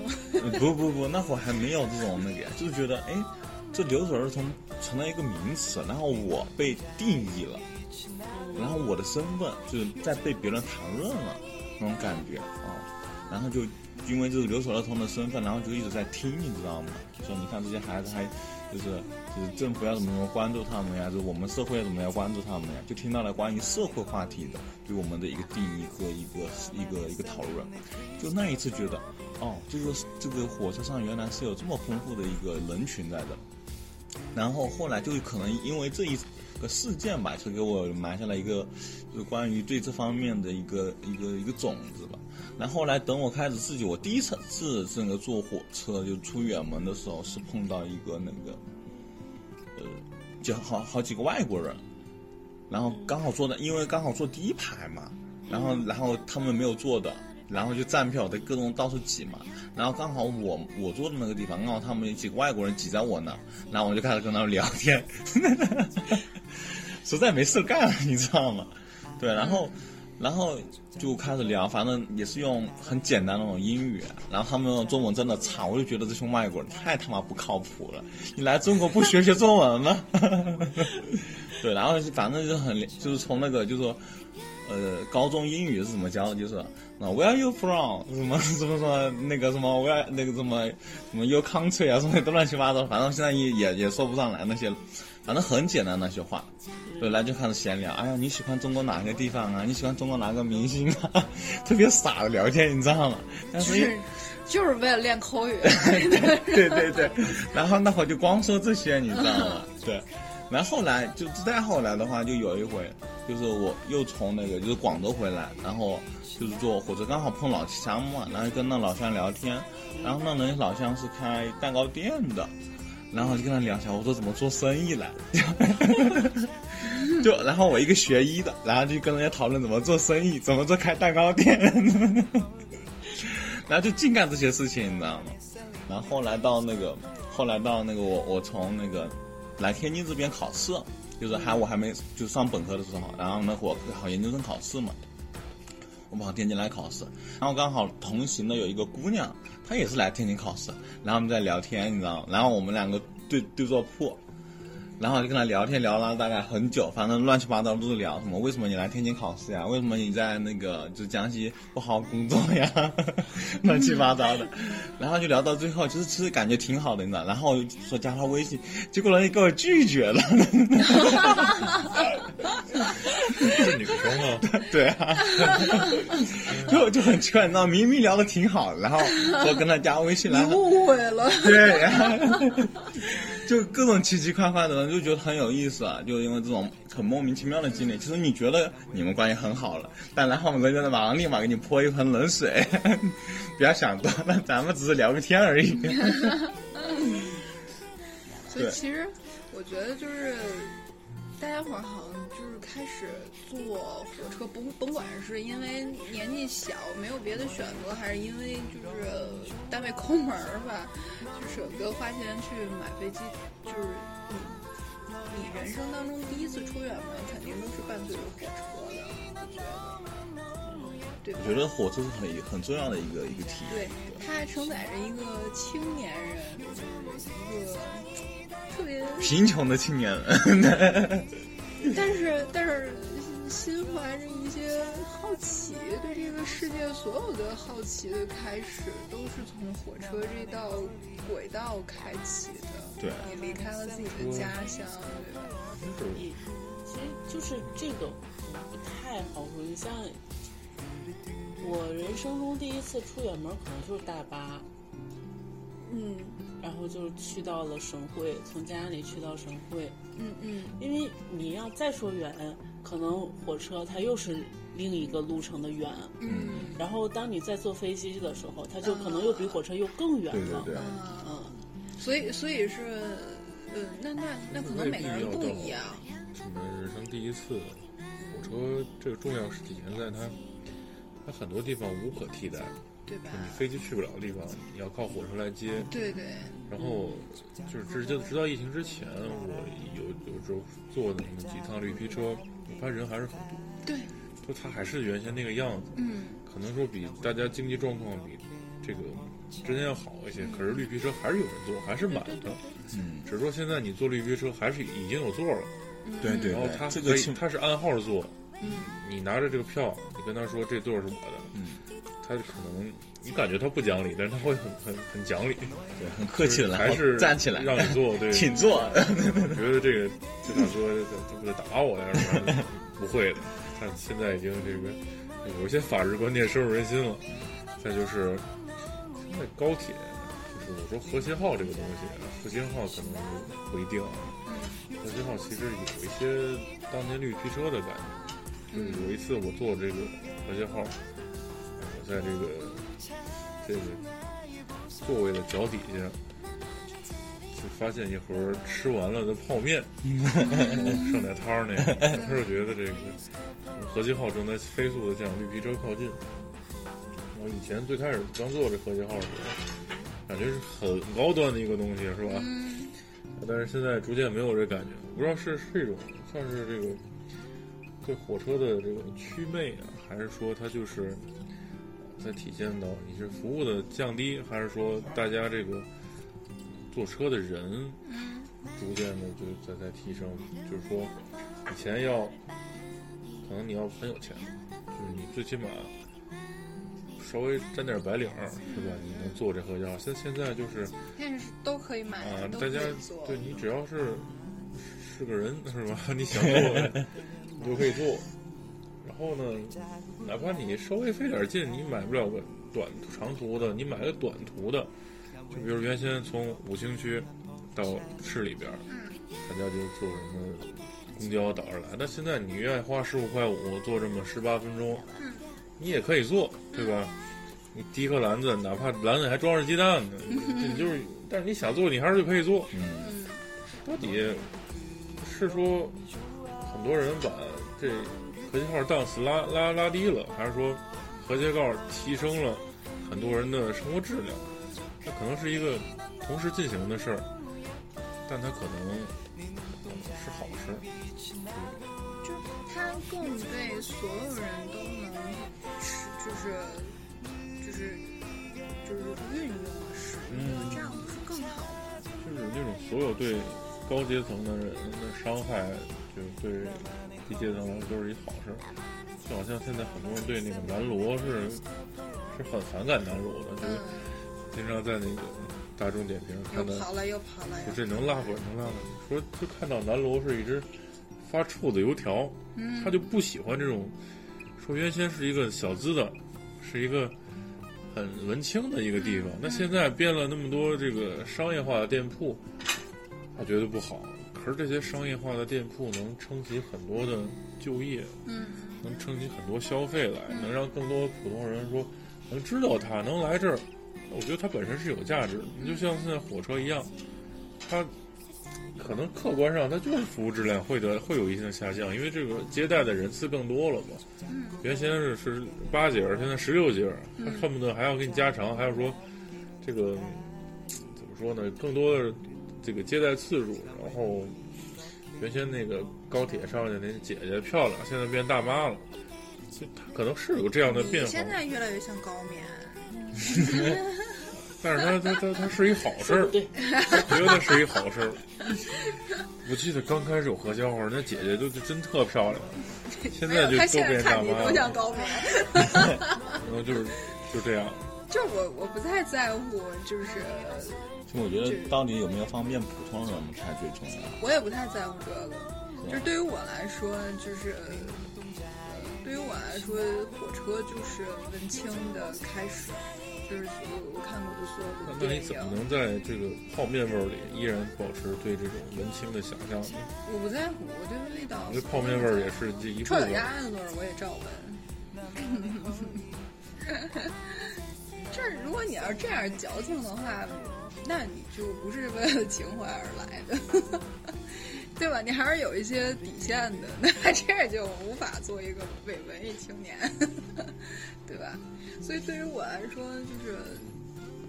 不不不，那会儿还没有这种那个，就是觉得哎，这留守儿童成了一个名词，然后我被定义了，然后我的身份就是在被别人谈论了那种感觉啊、然后就因为这是留守儿童的身份，然后就一直在听，你知道吗？说你看这些孩子还就是就是政府要怎么怎么关注他们呀，就是我们社会要怎么样关注他们呀，就听到了关于社会话题的对我们的一个定义和一个一个一个讨论。就那一次觉得，哦，这个这个火车上原来是有这么丰富的一个人群在的。然后后来就可能因为这一个事件吧，就给我埋下了一个就是关于对这方面的一个一个一个种子吧。然后来等我开始自己，我第一次是这个坐火车就出远门的时候，是碰到一个那个，呃，就好好几个外国人，然后刚好坐的，因为刚好坐第一排嘛，然后然后他们没有坐的，然后就站票的各种到处挤嘛，然后刚好我我坐的那个地方，刚好他们几个外国人挤在我那，然后我就开始跟他们聊天，实在没事干，你知道吗？对，然后然后就开始聊，反正也是用很简单的那种英语，然后他们用中文真的差，我就觉得这群外国人太他妈不靠谱了，你来中国不学学中文吗？对，然后反正就很就是从那个就是说。呃，高中英语是怎么教？就是那 Where are you from？什么什么什么那个什么 Where 那个什么什么 Your country 啊，什么都乱七八糟，反正现在也也也说不上来那些，反正很简单那些话。本，来就开始闲聊。哎呀，你喜欢中国哪个地方啊？你喜欢中国哪个明星啊？特别傻的聊天，你知道吗？但就是是就是为了练口语。对对对，然后那会儿就光说这些，你知道吗？对，然后后来就再后来的话，就有一回，就是我又从那个就是广州回来，然后就是坐火车刚好碰老乡嘛，然后跟那老乡聊天，然后那人老乡是开蛋糕店的，然后就跟他聊一下，我说怎么做生意来，就然后我一个学医的，然后就跟人家讨论怎么做生意，怎么做开蛋糕店，然后就净干这些事情，你知道吗？然后后来到那个，后来到那个我我从那个来天津这边考试，就是还我还没就上本科的时候，然后那会考研究生考试嘛，我跑天津来考试，然后刚好同行的有一个姑娘，她也是来天津考试，然后我们在聊天，你知道吗？然后我们两个对对坐铺。然后就跟他聊天聊了大概很久，反正乱七八糟都是聊什么，为什么你来天津考试呀？为什么你在那个就江西不好好工作呀？乱七八糟的，然后就聊到最后，其实其实感觉挺好的，你知道？然后我就说加他微信，结果人家给我拒绝了。是女生吗？对啊，就就很奇怪，你知道，明明聊的挺好，然后说跟他加微信，然后误会了。对，然 后就各种奇奇怪怪的，就觉得很有意思啊。就因为这种很莫名其妙的经历，其实你觉得你们关系很好了，但然后人家马上立马给你泼一盆冷水，不要想多了，咱们只是聊个天而已。所以其实我觉得就是。大家伙儿好像就是开始坐火车，甭甭管是因为年纪小没有别的选择，还是因为就是单位抠门儿吧，就舍不得花钱去买飞机。就是人生当中第一次出远门，肯定都是伴随着火车的，我觉得。对，我觉得火车是很很重要的一个一个体验。对，它还承载着一个青年人，就是一个。特别贫穷的青年人，但是但是心怀着一些好奇，对这个世界所有的好奇的开始，都是从火车这道轨道开启的。对，你离开了自己的家乡，对吧？你其实就是这个不太好说。你像我人生中第一次出远门，可能就是大巴。嗯。然后就去到了省会，从家里去到省会。嗯嗯，因为你要再说远，可能火车它又是另一个路程的远。嗯。然后当你再坐飞机的时候，它就可能又比火车又更远了。对对对。嗯。所以，所以是，呃，那那那可能每个人不一样。什么人生第一次，火车这个重要是体现在它，它很多地方无可替代。对吧？你飞机去不了的地方，你要靠火车来接。对对。然后就是直接直到疫情之前，我有有时候坐那么几趟绿皮车，我看人还是很多。对。就他还是原先那个样子。嗯。可能说比大家经济状况比这个之前要好一些，可是绿皮车还是有人坐，还是满的。嗯。只是说现在你坐绿皮车还是已经有座了。对对。然后他这个他是按号坐。嗯。你拿着这个票，你跟他说这座是我的。嗯。他可能你感觉他不讲理，但是他会很很很讲理，对，很客气的，还是站起来让你坐，对，请坐。我觉得这个这大哥他不得打我呀？是吧？不会的，他现在已经这个有一些法治观念深入人心了。再就是现在高铁，就是我说和谐号这个东西，和谐号可能不一定啊。和谐号其实有一些当年绿皮车的感觉。就是有一次我坐这个和谐号。我在这个这个座位的脚底下，就发现一盒吃完了的泡面，上海滩那个。当时觉得这个和谐号正在飞速的向绿皮车靠近。我以前最开始刚坐这和谐号的时候，感觉是很高端的一个东西，是吧？但是现在逐渐没有这感觉，不知道是是一种算是这个对火车的这种祛魅啊，还是说它就是。在体现到你是服务的降低，还是说大家这个坐车的人逐渐的就在在提升？就是说以前要可能你要很有钱，就是你最起码稍微沾点白领是吧？你能坐这合家。现现在就是现在都可以买啊，大家对你只要是是个人是吧？你想坐 你就可以坐。然后呢，哪怕你稍微费点劲，你买不了个短长途的，你买个短途的，就比如原先从五星区到市里边，大家就坐什么公交倒着来。那现在你愿意花十五块五坐这么十八分钟，你也可以坐，对吧？你提个篮子，哪怕篮子还装着鸡蛋呢，你就是，但是你想做，你还是可以做。嗯，到底是说很多人把这和谐号档次拉拉拉低了，还是说和谐号提升了很多人的生活质量？它可能是一个同时进行的事儿，但它可能是好事。就它更被所有人都能使，就是就是就是运用使用，这样不是更好吗？就是那种所有对高阶层的人的伤害，就对低阶层来说都是一好事儿。就好像现在很多人对那个南锣是是很反感南锣的，就是经常在那个大众点评看到，又跑了又跑了说这能拉会儿能拉会儿，说就看到南锣是一只发臭的油条，他就不喜欢这种，说原先是一个小资的，是一个很文青的一个地方，那现在变了那么多这个商业化的店铺，他觉得不好。可是这些商业化的店铺能撑起很多的就业，嗯，能撑起很多消费来，能让更多普通人说能知道它，能来这儿。我觉得它本身是有价值的。你就像现在火车一样，它可能客观上它就是服务质量会的会有一定的下降，因为这个接待的人次更多了嘛。原先是是八节儿，现在十六节儿，他恨不得还要给你加长，还要说这个怎么说呢？更多的这个接待次数，然后原先那个高铁上去那姐姐漂亮，现在变大妈了，就可能是有这样的变化。现在越来越像高棉。但是他他他他是一好事儿，对，我觉得是一好事儿。我记得刚开始有合笑话，那姐姐都就真特漂亮，现在就他都现在看你变大妈了，都像高棉。然后就是就这样。就我我不太在乎，就是其实我觉得到底有没有方便普通人才最重要。我也不太在乎这个。就是对于我来说，就是呃对于我来说，火车就是文青的开始。就是我我看过的所有那的电那你怎么，能在这个泡面味儿里依然保持对这种文青的想象呢？我不在乎，我对味道我觉得泡面味儿也是这一部臭脚分。丫子味儿我也照闻。这如果你要是这样矫情的话，那你就不是为了情怀而来的，对吧？你还是有一些底线的，那这就无法做一个伪文艺青年，对吧？所以对于我来说，就是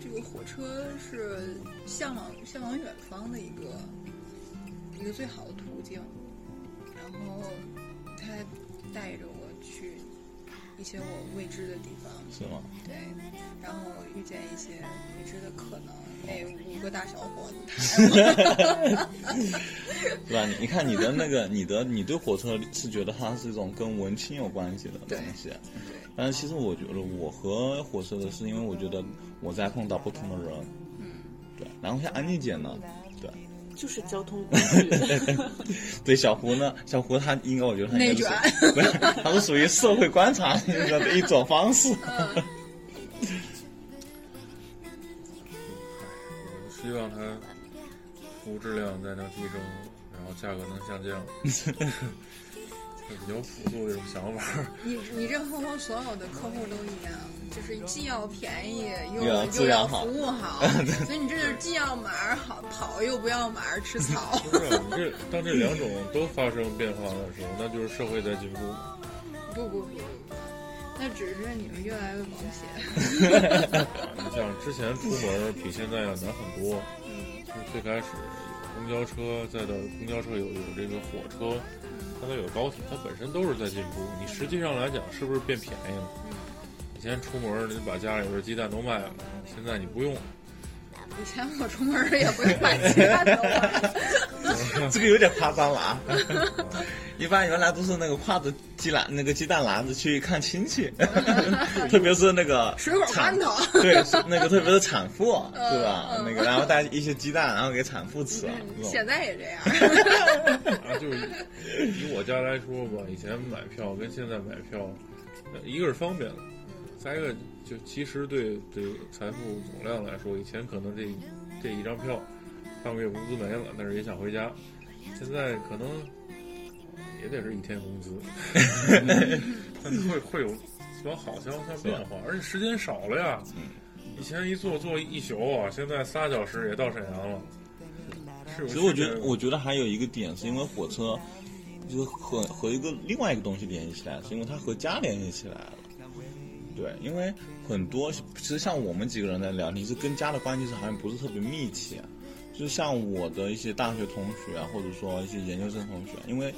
这个火车是向往向往远方的一个一个最好的途径。然后它带着我去一些我未知的地方，是吗？对，然后遇见一些未知的可能。那五个大小伙子 对吧？你你看你的那个，你的你对火车是觉得它是一种跟文青有关系的东西，但是其实我觉得我和火车的是因为我觉得我在碰到不同的人，嗯，对。然后像安妮姐呢，对就是交通工具。对，小胡呢，小胡他应该我觉得他应该是内卷 不是，他是属于社会观察的一种方式。我服务质量在能提升，然后价格能下降，就比较朴素一种想法。你你这和我所有的客户都一样，就是既要便宜又又要又要服务好，所以你这就是既要马儿好跑，又不要马儿吃草。不是，你这当这两种都发生变化的时候，那就是社会在进步。不不不不不，那只是你们越来越保险。你像之前出门比现在要难很多，嗯从最开始有公交车，再到公交车有有这个火车，它都有高铁，它本身都是在进步。你实际上来讲，是不是变便宜了？以前出门你把家里边鸡蛋都卖了，现在你不用。以前我出门也不用买鸡蛋的，这个有点夸张了啊！一般原来都是那个挎着鸡篮那个鸡蛋篮子去看亲戚，特别是那个水果产馒头。对，是那个特别是产妇，对吧？嗯那个然后带一些鸡蛋，然后给产妇吃。现在也这样。啊，就是以我家来说吧，以前买票跟现在买票，呃一个是方便了，再一个就其实对对财富总量来说，以前可能这这一张票半个月工资没了，但是也想回家。现在可能也得是一天工资，会会有往好向向变化，而且时间少了呀。以前一坐坐一宿啊，现在仨小时也到沈阳了。其实我觉得，我觉得还有一个点，是因为火车就是和和一个另外一个东西联系起来，是因为它和家联系起来了。对，因为很多其实像我们几个人在聊你，是跟家的关系是好像不是特别密切。就像我的一些大学同学啊，或者说一些研究生同学，因为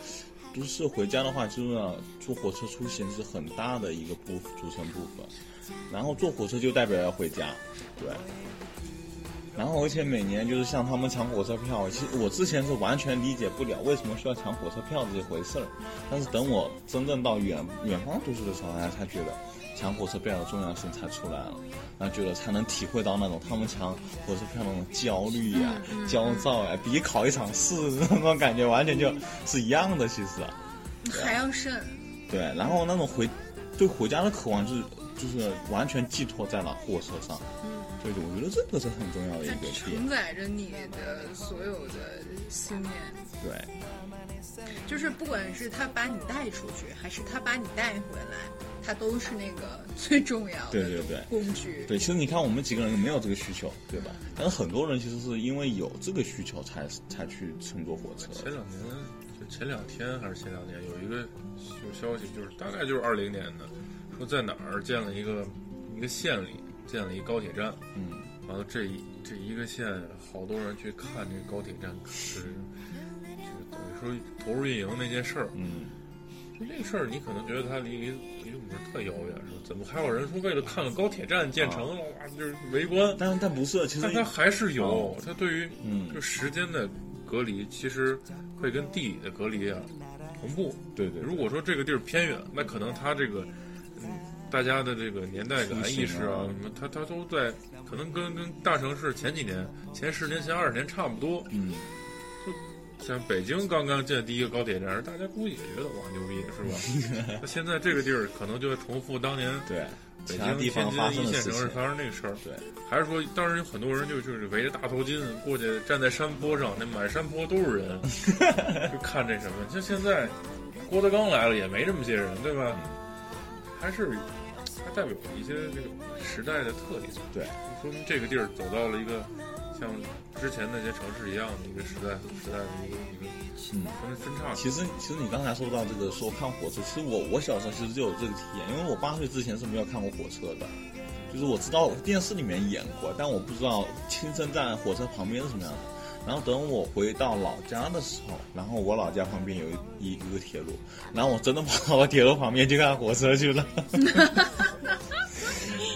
都是回家的话，就是呢坐火车出行是很大的一个部组成部分。然后坐火车就代表要回家，对。然后而且每年就是像他们抢火车票，其实我之前是完全理解不了为什么需要抢火车票这回事儿。但是等我真正到远远方读书的时候，哎，才觉得抢火车票的重要性才出来了，然后觉得才能体会到那种他们抢火车票那种焦虑呀、焦躁呀，比考一场试那种感觉完全就是一样的。其实，还要慎。对，然后那种回对回家的渴望就是就是完全寄托在了火车上。所以我觉得这个是很重要的一个点承。载着你的所有的信念，对，就是不管是他把你带出去，还是他把你带回来，它都是那个 最重要的对对对工具。对，其实你看我们几个人没有这个需求，对吧？但是很多人其实是因为有这个需求才才去乘坐火车。前两年，就前两天还是前两年，有一个有消息，就是大概就是二零年的，说在哪儿建了一个一个县里建了一高铁站，嗯，完了这一这一个县，好多人去看这个高铁站，是就等于说投入运营那件事儿，嗯，就这个事儿，你可能觉得它离离离我们特遥远，说怎么还有人说为了看个高铁站建成了，哇，就是围观，但但不是，其实但它还是有，它对于嗯就时间的隔离，其实会跟地理的隔离啊同步。对对，如果说这个地儿偏远，那可能它这个嗯大家的这个年代感意识啊啊什么，它它都在可能跟跟大城市前几年、前十年、前二十年差不多。嗯，像北京刚刚建第一个高铁站，大家估计也觉得哇牛逼是吧？那现在这个地儿可能就会重复当年对，北京、地方天津一线城市发生那个事儿。对，还是说，当时有很多人就就是围着大头巾过去，站在山坡上，那满山坡都是人，就看这什么。像现在郭德纲来了，也没这么些人，对吧？还是还代表一些这个时代的特点，对，说明这个地儿走到了一个像之前那些城市一样的一个时代时代的一个一个嗯。分分叉。其实，其实你刚才说到这个说看火车，其实我我小时候其实就有这个体验，因为我八岁之前是没有看过火车的，就是我知道电视里面演过，但我不知道亲身在火车旁边是什么样的。然后等我回到老家的时候，然后我老家旁边有一一一个铁路，然后我真的跑到铁路旁边去看火车去了。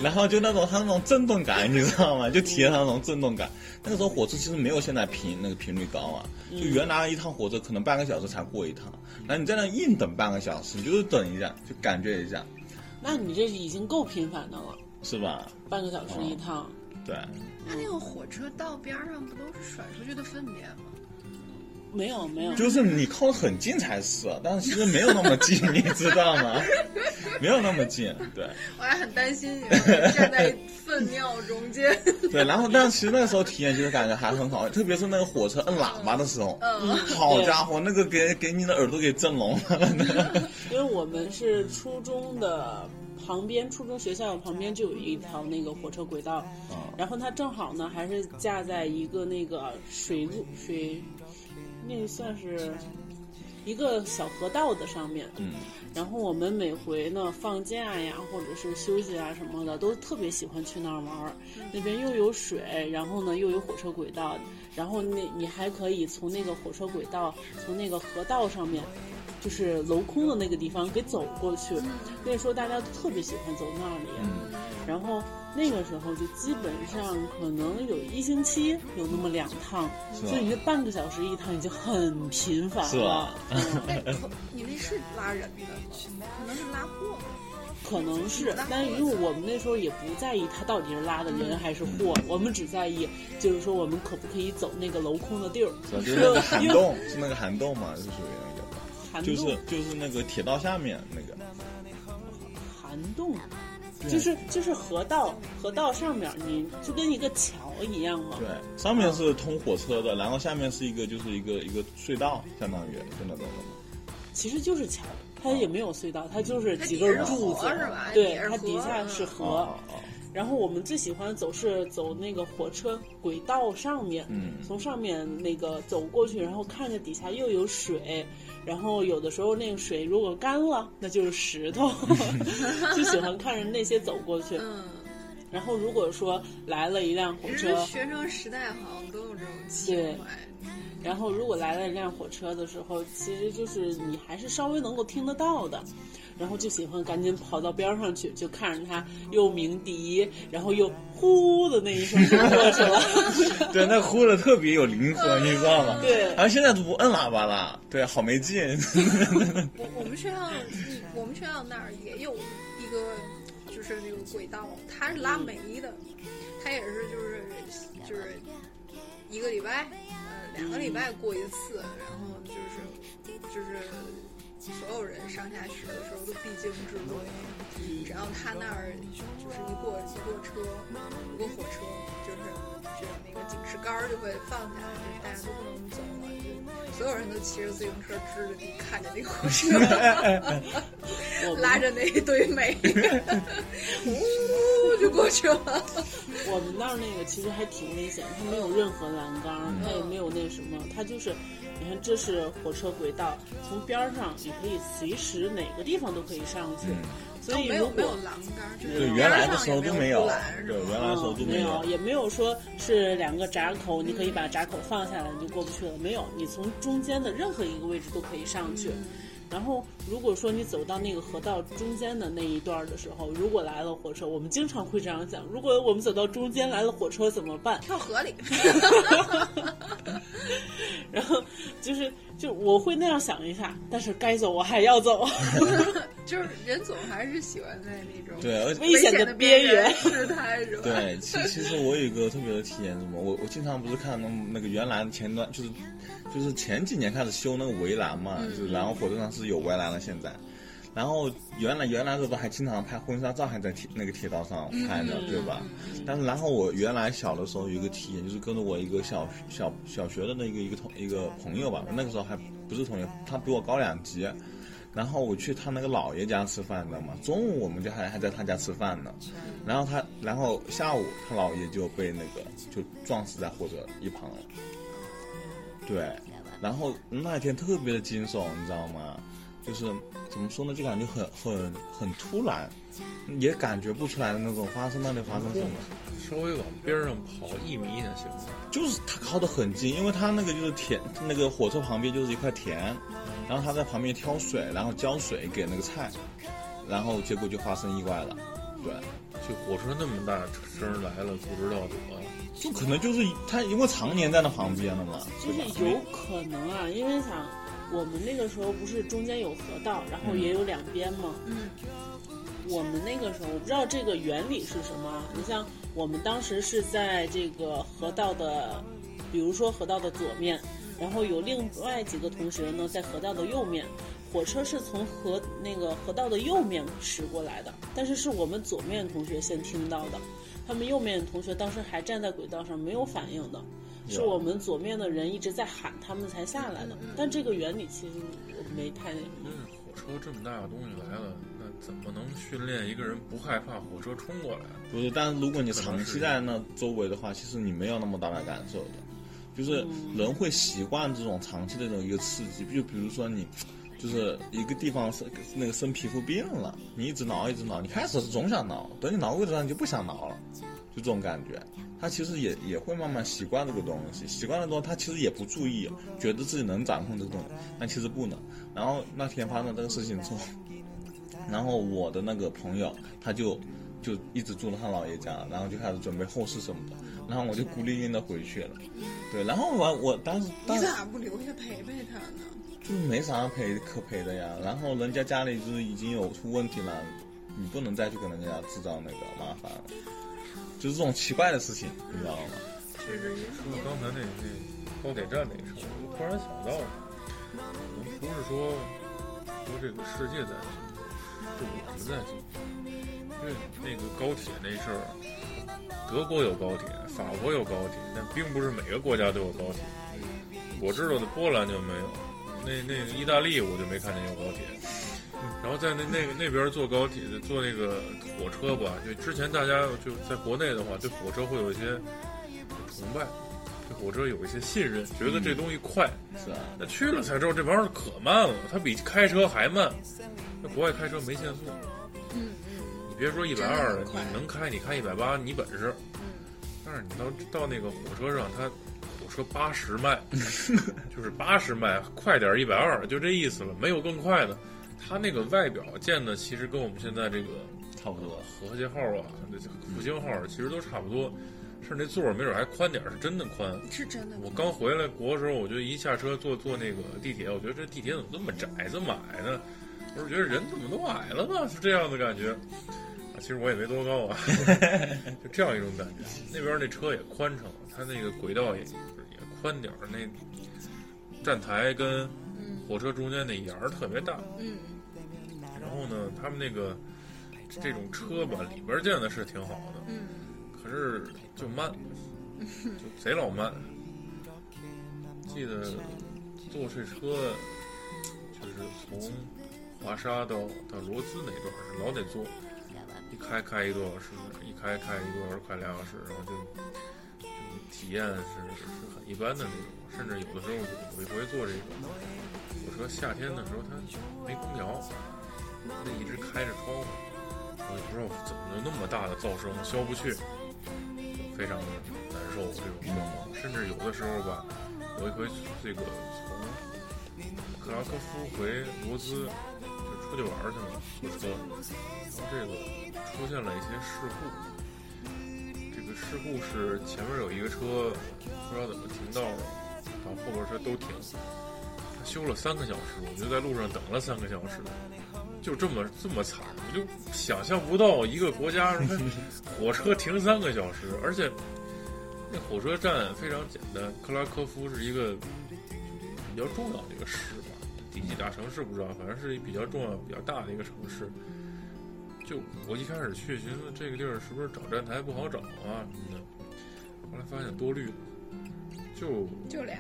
然后就那种它那种震动感，你知道吗？就体验它那种震动感。那个时候火车其实没有现在频那个频率高啊，就原来一趟火车可能半个小时才过一趟，然后你在那硬等半个小时，你就是等一下，就感觉一下，那你这已经够频繁的了，是吧？半个小时一趟。对，它那个火车道边儿上不都是甩出去的粪便吗？没有没有，就是你靠得很近才是，但是其实没有那么近，你知道吗？没有那么近，对我还很担心你站在粪尿中间。对。然后，但是其实那个时候体验其实感觉还很好，特别是那个火车摁喇叭的时候，嗯，好家伙，那个给给你的耳朵给震聋了。因为我们是初中的旁边，初中学校旁边就有一条那个火车轨道，啊然后它正好呢还是架在一个那个水路水，那个算是一个小河道的上面。嗯，然后我们每回呢放假呀，或者是休息啊什么的，都特别喜欢去那儿玩儿。那边又有水，然后呢又有火车轨道，然后那你还可以从那个火车轨道，从那个河道上面，就是镂空的那个地方给走过去。那时候大家都特别喜欢走那里，然后那个时候就基本上可能有一星期有那么两趟，所以你这半个小时一趟已经很频繁了你那是拉人的吗？可能是拉货。可能是，但因为我们那时候也不在意他到底是拉的人还是货，我们只在意就是说我们可不可以走那个镂空的地儿，是吧？就是那个涵洞，是那个涵洞嘛，就属于那个，涵洞就是就是那个铁道下面那个，涵洞，就是就是河道，河道上面你就跟一个桥一样嘛。对，上面是通火车的，然后下面是一个就是一个一个隧道，相当于就那种的。其实就是桥，它也没有隧道，它就是几根柱子对，它底下是嗯河。哦哦，然后我们最喜欢走是走那个火车轨道上面，嗯从上面那个走过去，然后看着底下又有水，然后有的时候那个水如果干了，那就是石头，就喜欢看着那些走过去。嗯，然后如果说来了一辆火车，学生时代好像都有这种情怀。然后如果来了一辆火车的时候，其实就是你还是稍微能够听得到的。然后就喜欢赶紧跑到边上去，就看着它又鸣笛，然后又呼的那一声就过去了。对，那呼的特别有灵魂，你知道吗？对然后现在都不摁喇叭了，对，好没劲。我 我们学校，嗯我们学校那儿也有一个，就是那个轨道，它是拉煤的，它也是就是就是一个礼拜，呃，两个礼拜过一次，然后就是就是所有人上下学的时候都必经之路。只要他那儿就是一过一过车，一过火车，就是就那个警示杆儿就会放下来，就是大家都不能走了，就所有人都骑着自行车支着地看着那火车，拉着那一堆煤，呜就过去了。我们那儿那个其实还挺危险，它没有任何栏杆儿，它也没有那什么，它就是，你看这是火车轨道，从边上你可以随时哪个地方都可以上去，所以如没有没有果栏杆，就是对，原来的时候都没有对，原来的时候都没有。也没有说是两个闸口，你可以把闸口放下来，你就过不去了。没有，你从中间的任何一个位置都可以上去。然后，如果说你走到那个河道中间的那一段的时候，如果来了火车，我们经常会这样讲：如果我们走到中间来了火车怎么办？跳河里。然后就是就我会那样想一下，但是该走我还要走。就是人总还是喜欢在那种对，危险的的边缘缘试探，是吧？对，其其实我有一个特别的体验，什么？我我经常不是看那那个原来前段就是就是前几年开始修那个围栏嘛，就是然后火车上是有围栏了，现在。然后原来原来的时候还经常拍婚纱照，还在铁那个铁道上拍的，对吧？但是然后我原来小的时候有一个体验，就是跟着我一个小小小学的那个一个同一个朋友吧，那个时候还不是同学，他比我高两级。然后我去他那个姥爷家吃饭，你知道吗？中午我们就还还在他家吃饭呢，然后他，然后下午他姥爷就被那个就撞死在火车一旁了。对，然后那天特别的惊悚，你知道吗？就是怎么说呢，就感觉很很很突然，也感觉不出来的那种发生那里发生什么。稍微往边上跑一米也行吗？就是他靠得很近，因为他那个就是田，那个火车旁边就是一块田，然后他在旁边挑水，然后浇水给那个菜，然后结果就发生意外了。对，就火车那么大声来了，不知道怎么。就可能就是他因为常年在那旁边了嘛，就？是有可能啊，因为想我们那个时候不是中间有河道，然后也有两边吗。嗯。我们那个时候我不知道这个原理是什么，你像我们当时是在这个河道的，比如说河道的左面，然后有另外几个同学呢在河道的右面。火车是从河那个河道的右面驶过来的，但是是我们左面同学先听到的，他们右面同学当时还站在轨道上没有反应的，是我们左面的人一直在喊他们才下来的。但这个原理其实我没太那什么。那火车这么大的东西来了，那怎么能训练一个人不害怕火车冲过来？不是，但是如果你长期在那周围的话，其实你没有那么大的感受的，就是人会习惯这种长期的这种一个刺激，就比如说你。就是一个地方生那个生皮肤病了，你一直挠一直挠，你开始是总想挠，等你挠过一段你就不想挠了，就这种感觉。他其实也也会慢慢习惯这个东西，习惯了之后他其实也不注意，觉得自己能掌控这个东西，但其实不能。然后那天发生这个事情之后，然后我的那个朋友他就就一直住到他姥爷家，然后就开始准备后事什么的，然后我就孤零零的回去了。对，然后我我当时你咋不留下陪陪他呢？就是没啥陪可陪的呀，然后人家家里就是已经有出问题了，你不能再去跟人家制造那个麻烦了，就是这种奇怪的事情，你知道吗？说到刚才那那高铁站那事儿，我突然想到，不是说说这个世界在进步，是我们在做，因为那个高铁那事儿，德国有高铁，法国有高铁，但并不是每个国家都有高铁。我知道的波兰就没有，那那个意大利我就没看见有高铁。然后在那那个那边坐高铁坐那个火车吧，就之前大家就在国内的话，对火车会有一些崇拜，对火车有一些信任，觉得这东西快。是啊，那去了才知道这玩意儿可慢了，它比开车还慢。那国外开车没限速，嗯嗯你别说一百二了，你能开，你开一百八，你本事。嗯，但是你到到那个火车上，它火车八十迈，就是八十迈，快点一百二，就这意思了，没有更快的。它那个外表建的其实跟我们现在这个差不多。和谐号啊、那复兴号啊其实都差不多，甚至那座儿没准还宽点儿，是真的宽。是真的。我刚回来国的时候，我就一下车坐坐那个地铁，我觉得这地铁怎么这么窄，这么矮呢？我是觉得人怎么都矮了呢？是这样的感觉。啊，其实我也没多高啊，就这样一种感觉。那边那车也宽敞，它那个轨道也也宽点儿，那站台跟嗯火车中间那沿儿特别大。嗯然后呢，他们那个这种车吧，里边建的是挺好的，嗯。可是就慢，就贼老慢。记得坐这车，就是从华沙到到罗兹那段是老得坐，一开开一个多小时，一开开一个多小时，快俩小时，然后就就体验是是很一般的那种，甚至有的时候有有一回坐这个。火车，夏天的时候它没空调，那一直开着窗户，我也不知道怎么就那么大的噪声消不去，非常难受这种状况。甚至有的时候吧，有一回这个从克拉科夫回罗兹就出去玩去了，坐车，然后这个出现了一些事故。这个事故是前面有一个车不知道怎么停到了，然后边车都停，他修了三个小时，我就在路上等了三个小时。就这么这么惨，我就想象不到一个国家它 火车停三个小时，而且那火车站非常简单。克拉科夫是一个比较重要的一个市吧，第几大城市不知道，反正是一比较重要、比较大的一个城市。就我一开始去，寻思这个地儿是不是找站台不好找啊什么的，后来发现多虑了，就就俩，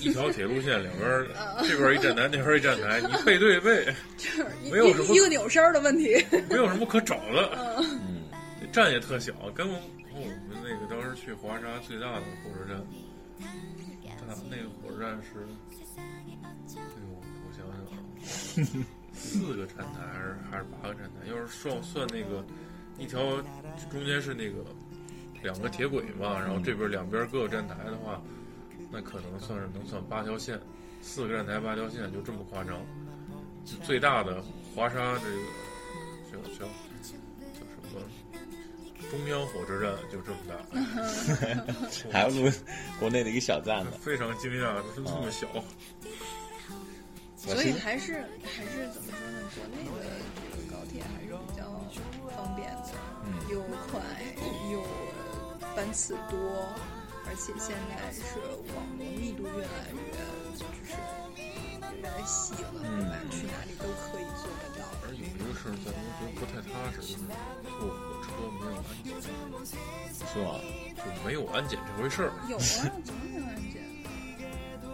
一条铁路线两边儿，这边儿一站台，那边儿一站台，你背对背，就是没有什么一个扭身儿的问题。没有什么可找的。嗯，那站也特小，跟我跟我们那个当时去华沙最大的火车站，它那个火车站是，哎呦，我想想啊，四个站台还是还是八个站台？要是算算那个一条中间是那个两个铁轨嘛，然后这边两边各个站台的话，那可能算是能算八条线，四个站台八条线就这么夸张。就最大的华沙这个叫叫叫什么中央火车站就这么大，还不如国内的一个小站呢。非常惊讶，怎么这么小？所以还是还是怎么说呢？国内的这个高铁还是比较方便的，嗯又快又班次多，而且现在是网络密度越来越就是越来越细了，对吧？去哪里都可以做得到。而有一个事儿在我觉得不太踏实，就是坐火车没有安检，是吧？就没有安检这回事儿。有啊，怎么没有安检？就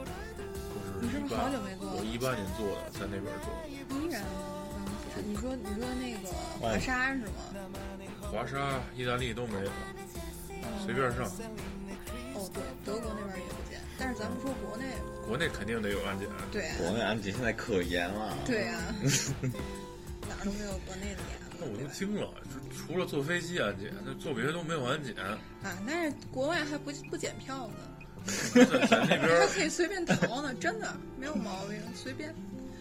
是你是不是好久没坐了我一八年做的，在那边做的。依然没有安检。你说你说那个华沙是吗？华沙、意大利都没有，随便上。哦，对，德国那边也不检，但是咱们说国内，国内肯定得有安检，对啊，国内安检现在可严了。对啊，哪儿都没有国内的严那我？都惊了，就除了坐飞机安检，那坐别的都没有安检。啊，但是国外还不不检票呢，在在那边 还可以随便逃呢，真的没有毛病，随便。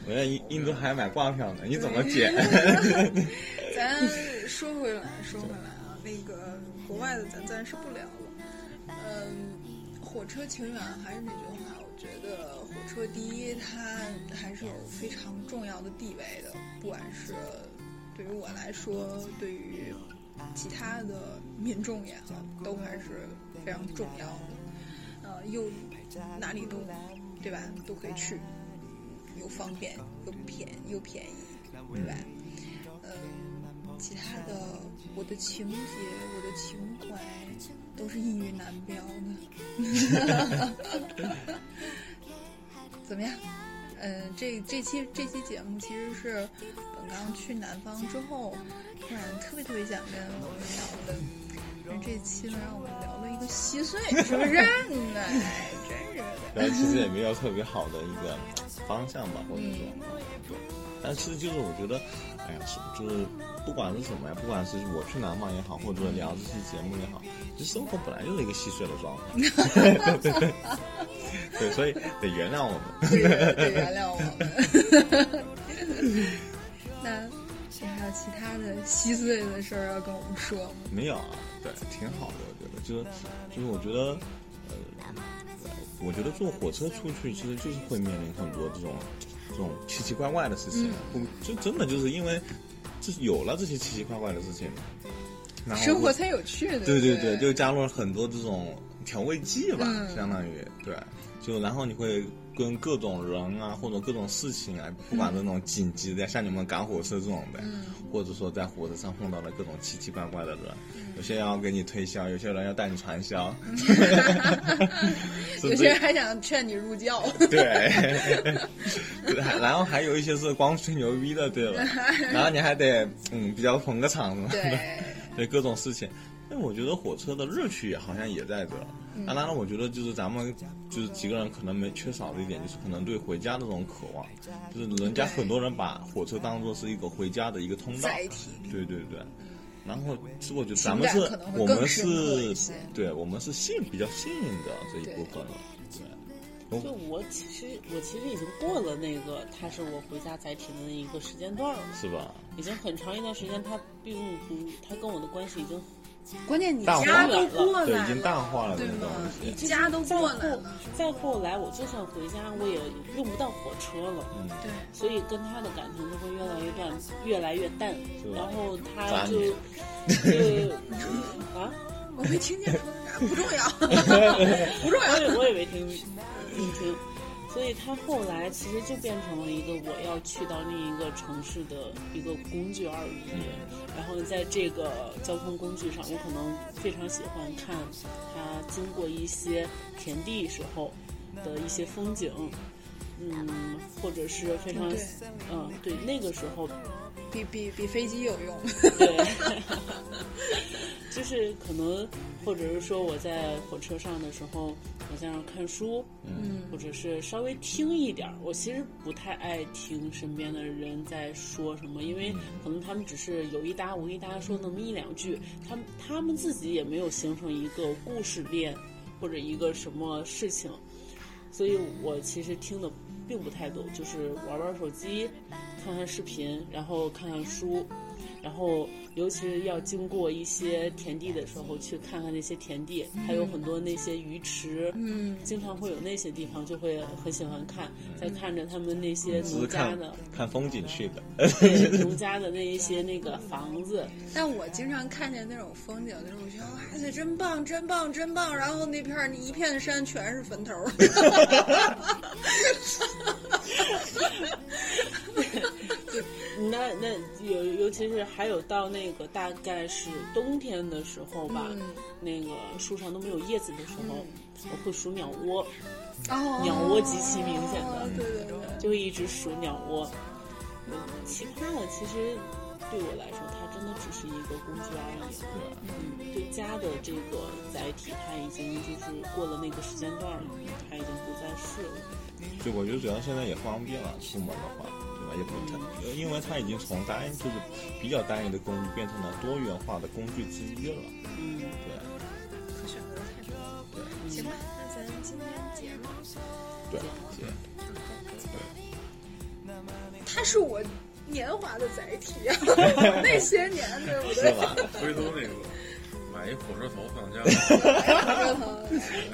我在印印度还买挂票呢，你怎么检？咱说回来，说回来啊，那个国外的咱暂时不聊了。嗯，火车情缘还是那句话，我觉得火车第一，它还是有非常重要的地位的，不管是对于我来说，对于其他的民众也好，都还是非常重要的。呃，又哪里都对吧，都可以去，又方便又便又便宜，对吧？呃，其他的我的情节、我的情怀都是溢于难标的。怎么样？嗯，这这期这期节目其实是本刚去南方之后，突然特别特别想跟我们聊的。但这期呢，让我们聊了一个稀碎，是不是？哎，真是的。但其实也没有特别好的一个方向吧，或者说，对。但是就是我觉得，哎呀，是就是不管是什么呀，不管是我去南方也好，或者聊这期节目也好，其实生活本来就是一个稀碎的状态。对对对。对，所以得原谅我们。对，得原谅我们。那你还有其他的稀碎的事儿要跟我们说吗？没有啊，对，挺好的，我觉得，就是就是我觉得，呃，我觉得坐火车出去其实就是会面临很多这种这种奇奇怪怪的事情，不就真的就是因为就是有了这些奇奇怪怪的事情，然后生活才有趣的。对对对，就加入了很多这种调味剂吧，相当于对。就然后你会跟各种人啊，或者各种事情啊，不管是那种紧急的，像你们赶火车这种的，或者说在火车上碰到了各种奇奇怪怪的人，有些人要给你推销，有些人要带你传销，有些人还想劝你入教。对，然后还有一些是光吹牛逼的，对吧？然后你还得嗯比较捧个场子，对，对各种事情。那我觉得火车的乐趣好像也在这。当然了，我觉得就是咱们就是几个人可能没缺少的一点，就是可能对回家的这种渴望。就是人家很多人把火车当做是一个回家的一个通道。对对对。然后，我觉得咱们是，我们是，对我们是幸比较幸运的这一部分了。对。就我其实我其实已经过了那个他是我回家载体的那一个时间段了。是吧？已经很长一段时间，他并不，他跟我的关系已经。关键你家都过来了，已经淡化了，对吗？你家都过来了。再后来，我就算回家，我也用不到火车了。嗯，对。所以跟他的感情就会越来越淡，越来越淡。然后他就就 啊，我没听见，不重要，不重要。我我也没听，没听。所以他后来其实就变成了一个我要去到另一个城市的一个工具而已。然后在这个交通工具上，我可能非常喜欢看它经过一些田地时候的一些风景，嗯，或者是非常，嗯，对，那个时候比比比飞机有用。对。就是可能，或者是说我在火车上的时候，我在那看书，嗯，或者是稍微听一点儿。我其实不太爱听身边的人在说什么，因为可能他们只是有一搭无一搭说那么一两句，他们他们自己也没有形成一个故事链或者一个什么事情，所以我其实听的并不太多，就是玩玩手机，看看视频，然后看看书。然后，尤其是要经过一些田地的时候，去看看那些田地，还有很多那些鱼池，嗯，经常会有那些地方，就会很喜欢看，在看着他们那些农家的看风景去的，农家的那一些那个房子。但我经常看见那种风景的时候，我觉得哇塞，真棒，真棒，真棒！然后那片一片山全是坟头。那那尤尤其是还有到那个大概是冬天的时候吧，那个树上都没有叶子的时候，我会数鸟窝，哦鸟窝极其明显的，对对对，就会一直数鸟窝。其他的其实对我来说，它真的只是一个工具而已。嗯，对家的这个载体，它已经就是过了那个时间段了，它已经不再是了。就我觉得主要现在也方便了，出门的话。也不太，因为它已经从单就是比较单一的工具变成了多元化的工具之一了。嗯，对。可选择太多。对。行吧，那咱今天节目。对，结。对。它是我年华的载体啊，那些年对不对？是吧？回头那个买一火车头放家。火车头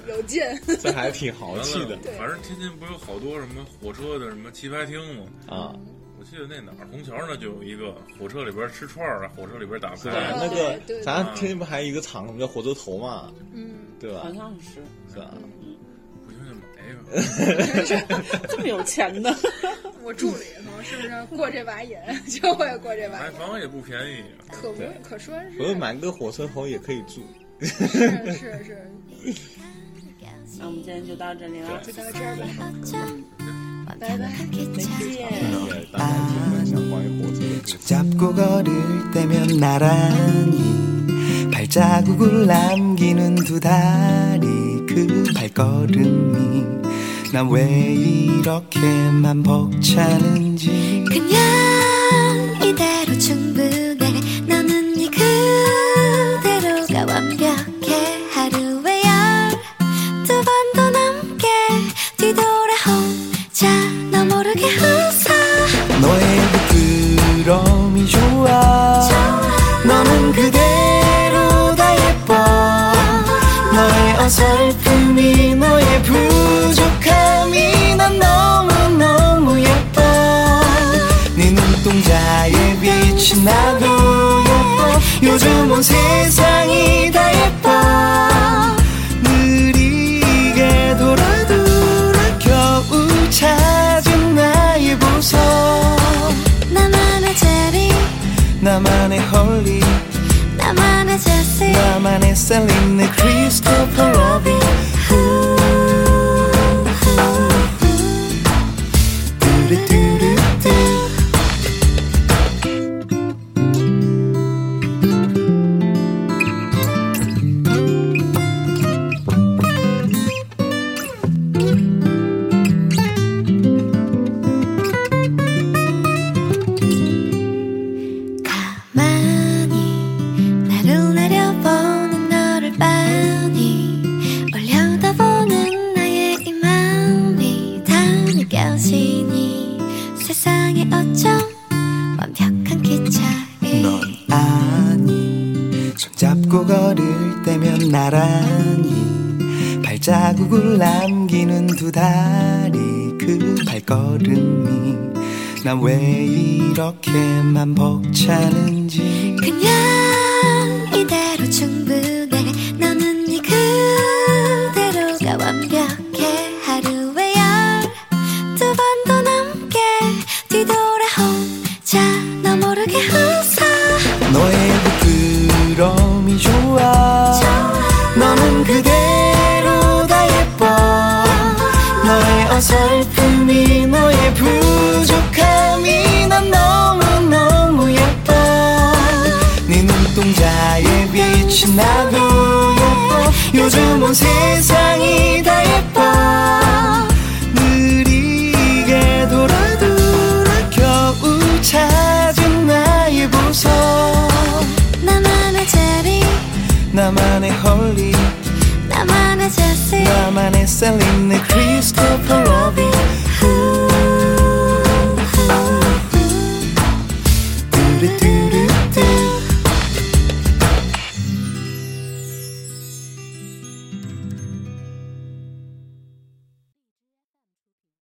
有劲。这还挺豪气的。反正天津不有好多什么火车的什么棋牌厅吗？啊。我记得那哪儿虹桥那就有一个火车里边吃串儿啊，火车里边打牌。那个咱天津不还有一个厂什么叫火车头嘛？嗯，对吧？好像是是吧？不行就买一个。这么有钱呢？我住里头，是不是过这把瘾 就会过这把瘾？买房也不便宜，可不可说？我买个火车头也可以住。是是是。那我们今天就到这里了，就到这儿吧。拜拜，再见。感谢观众朋友们，欢迎收看。 난 왜 이렇게만 벅차는지. 그냥 나도 예뻐. 요즘은 세상이 다 예뻐. 느리게 돌아 돌아 겨우 찾은 나의 보석. 나만의 제리. 나만의 홀리. 나만의 제시 나만의 셀린 느낌.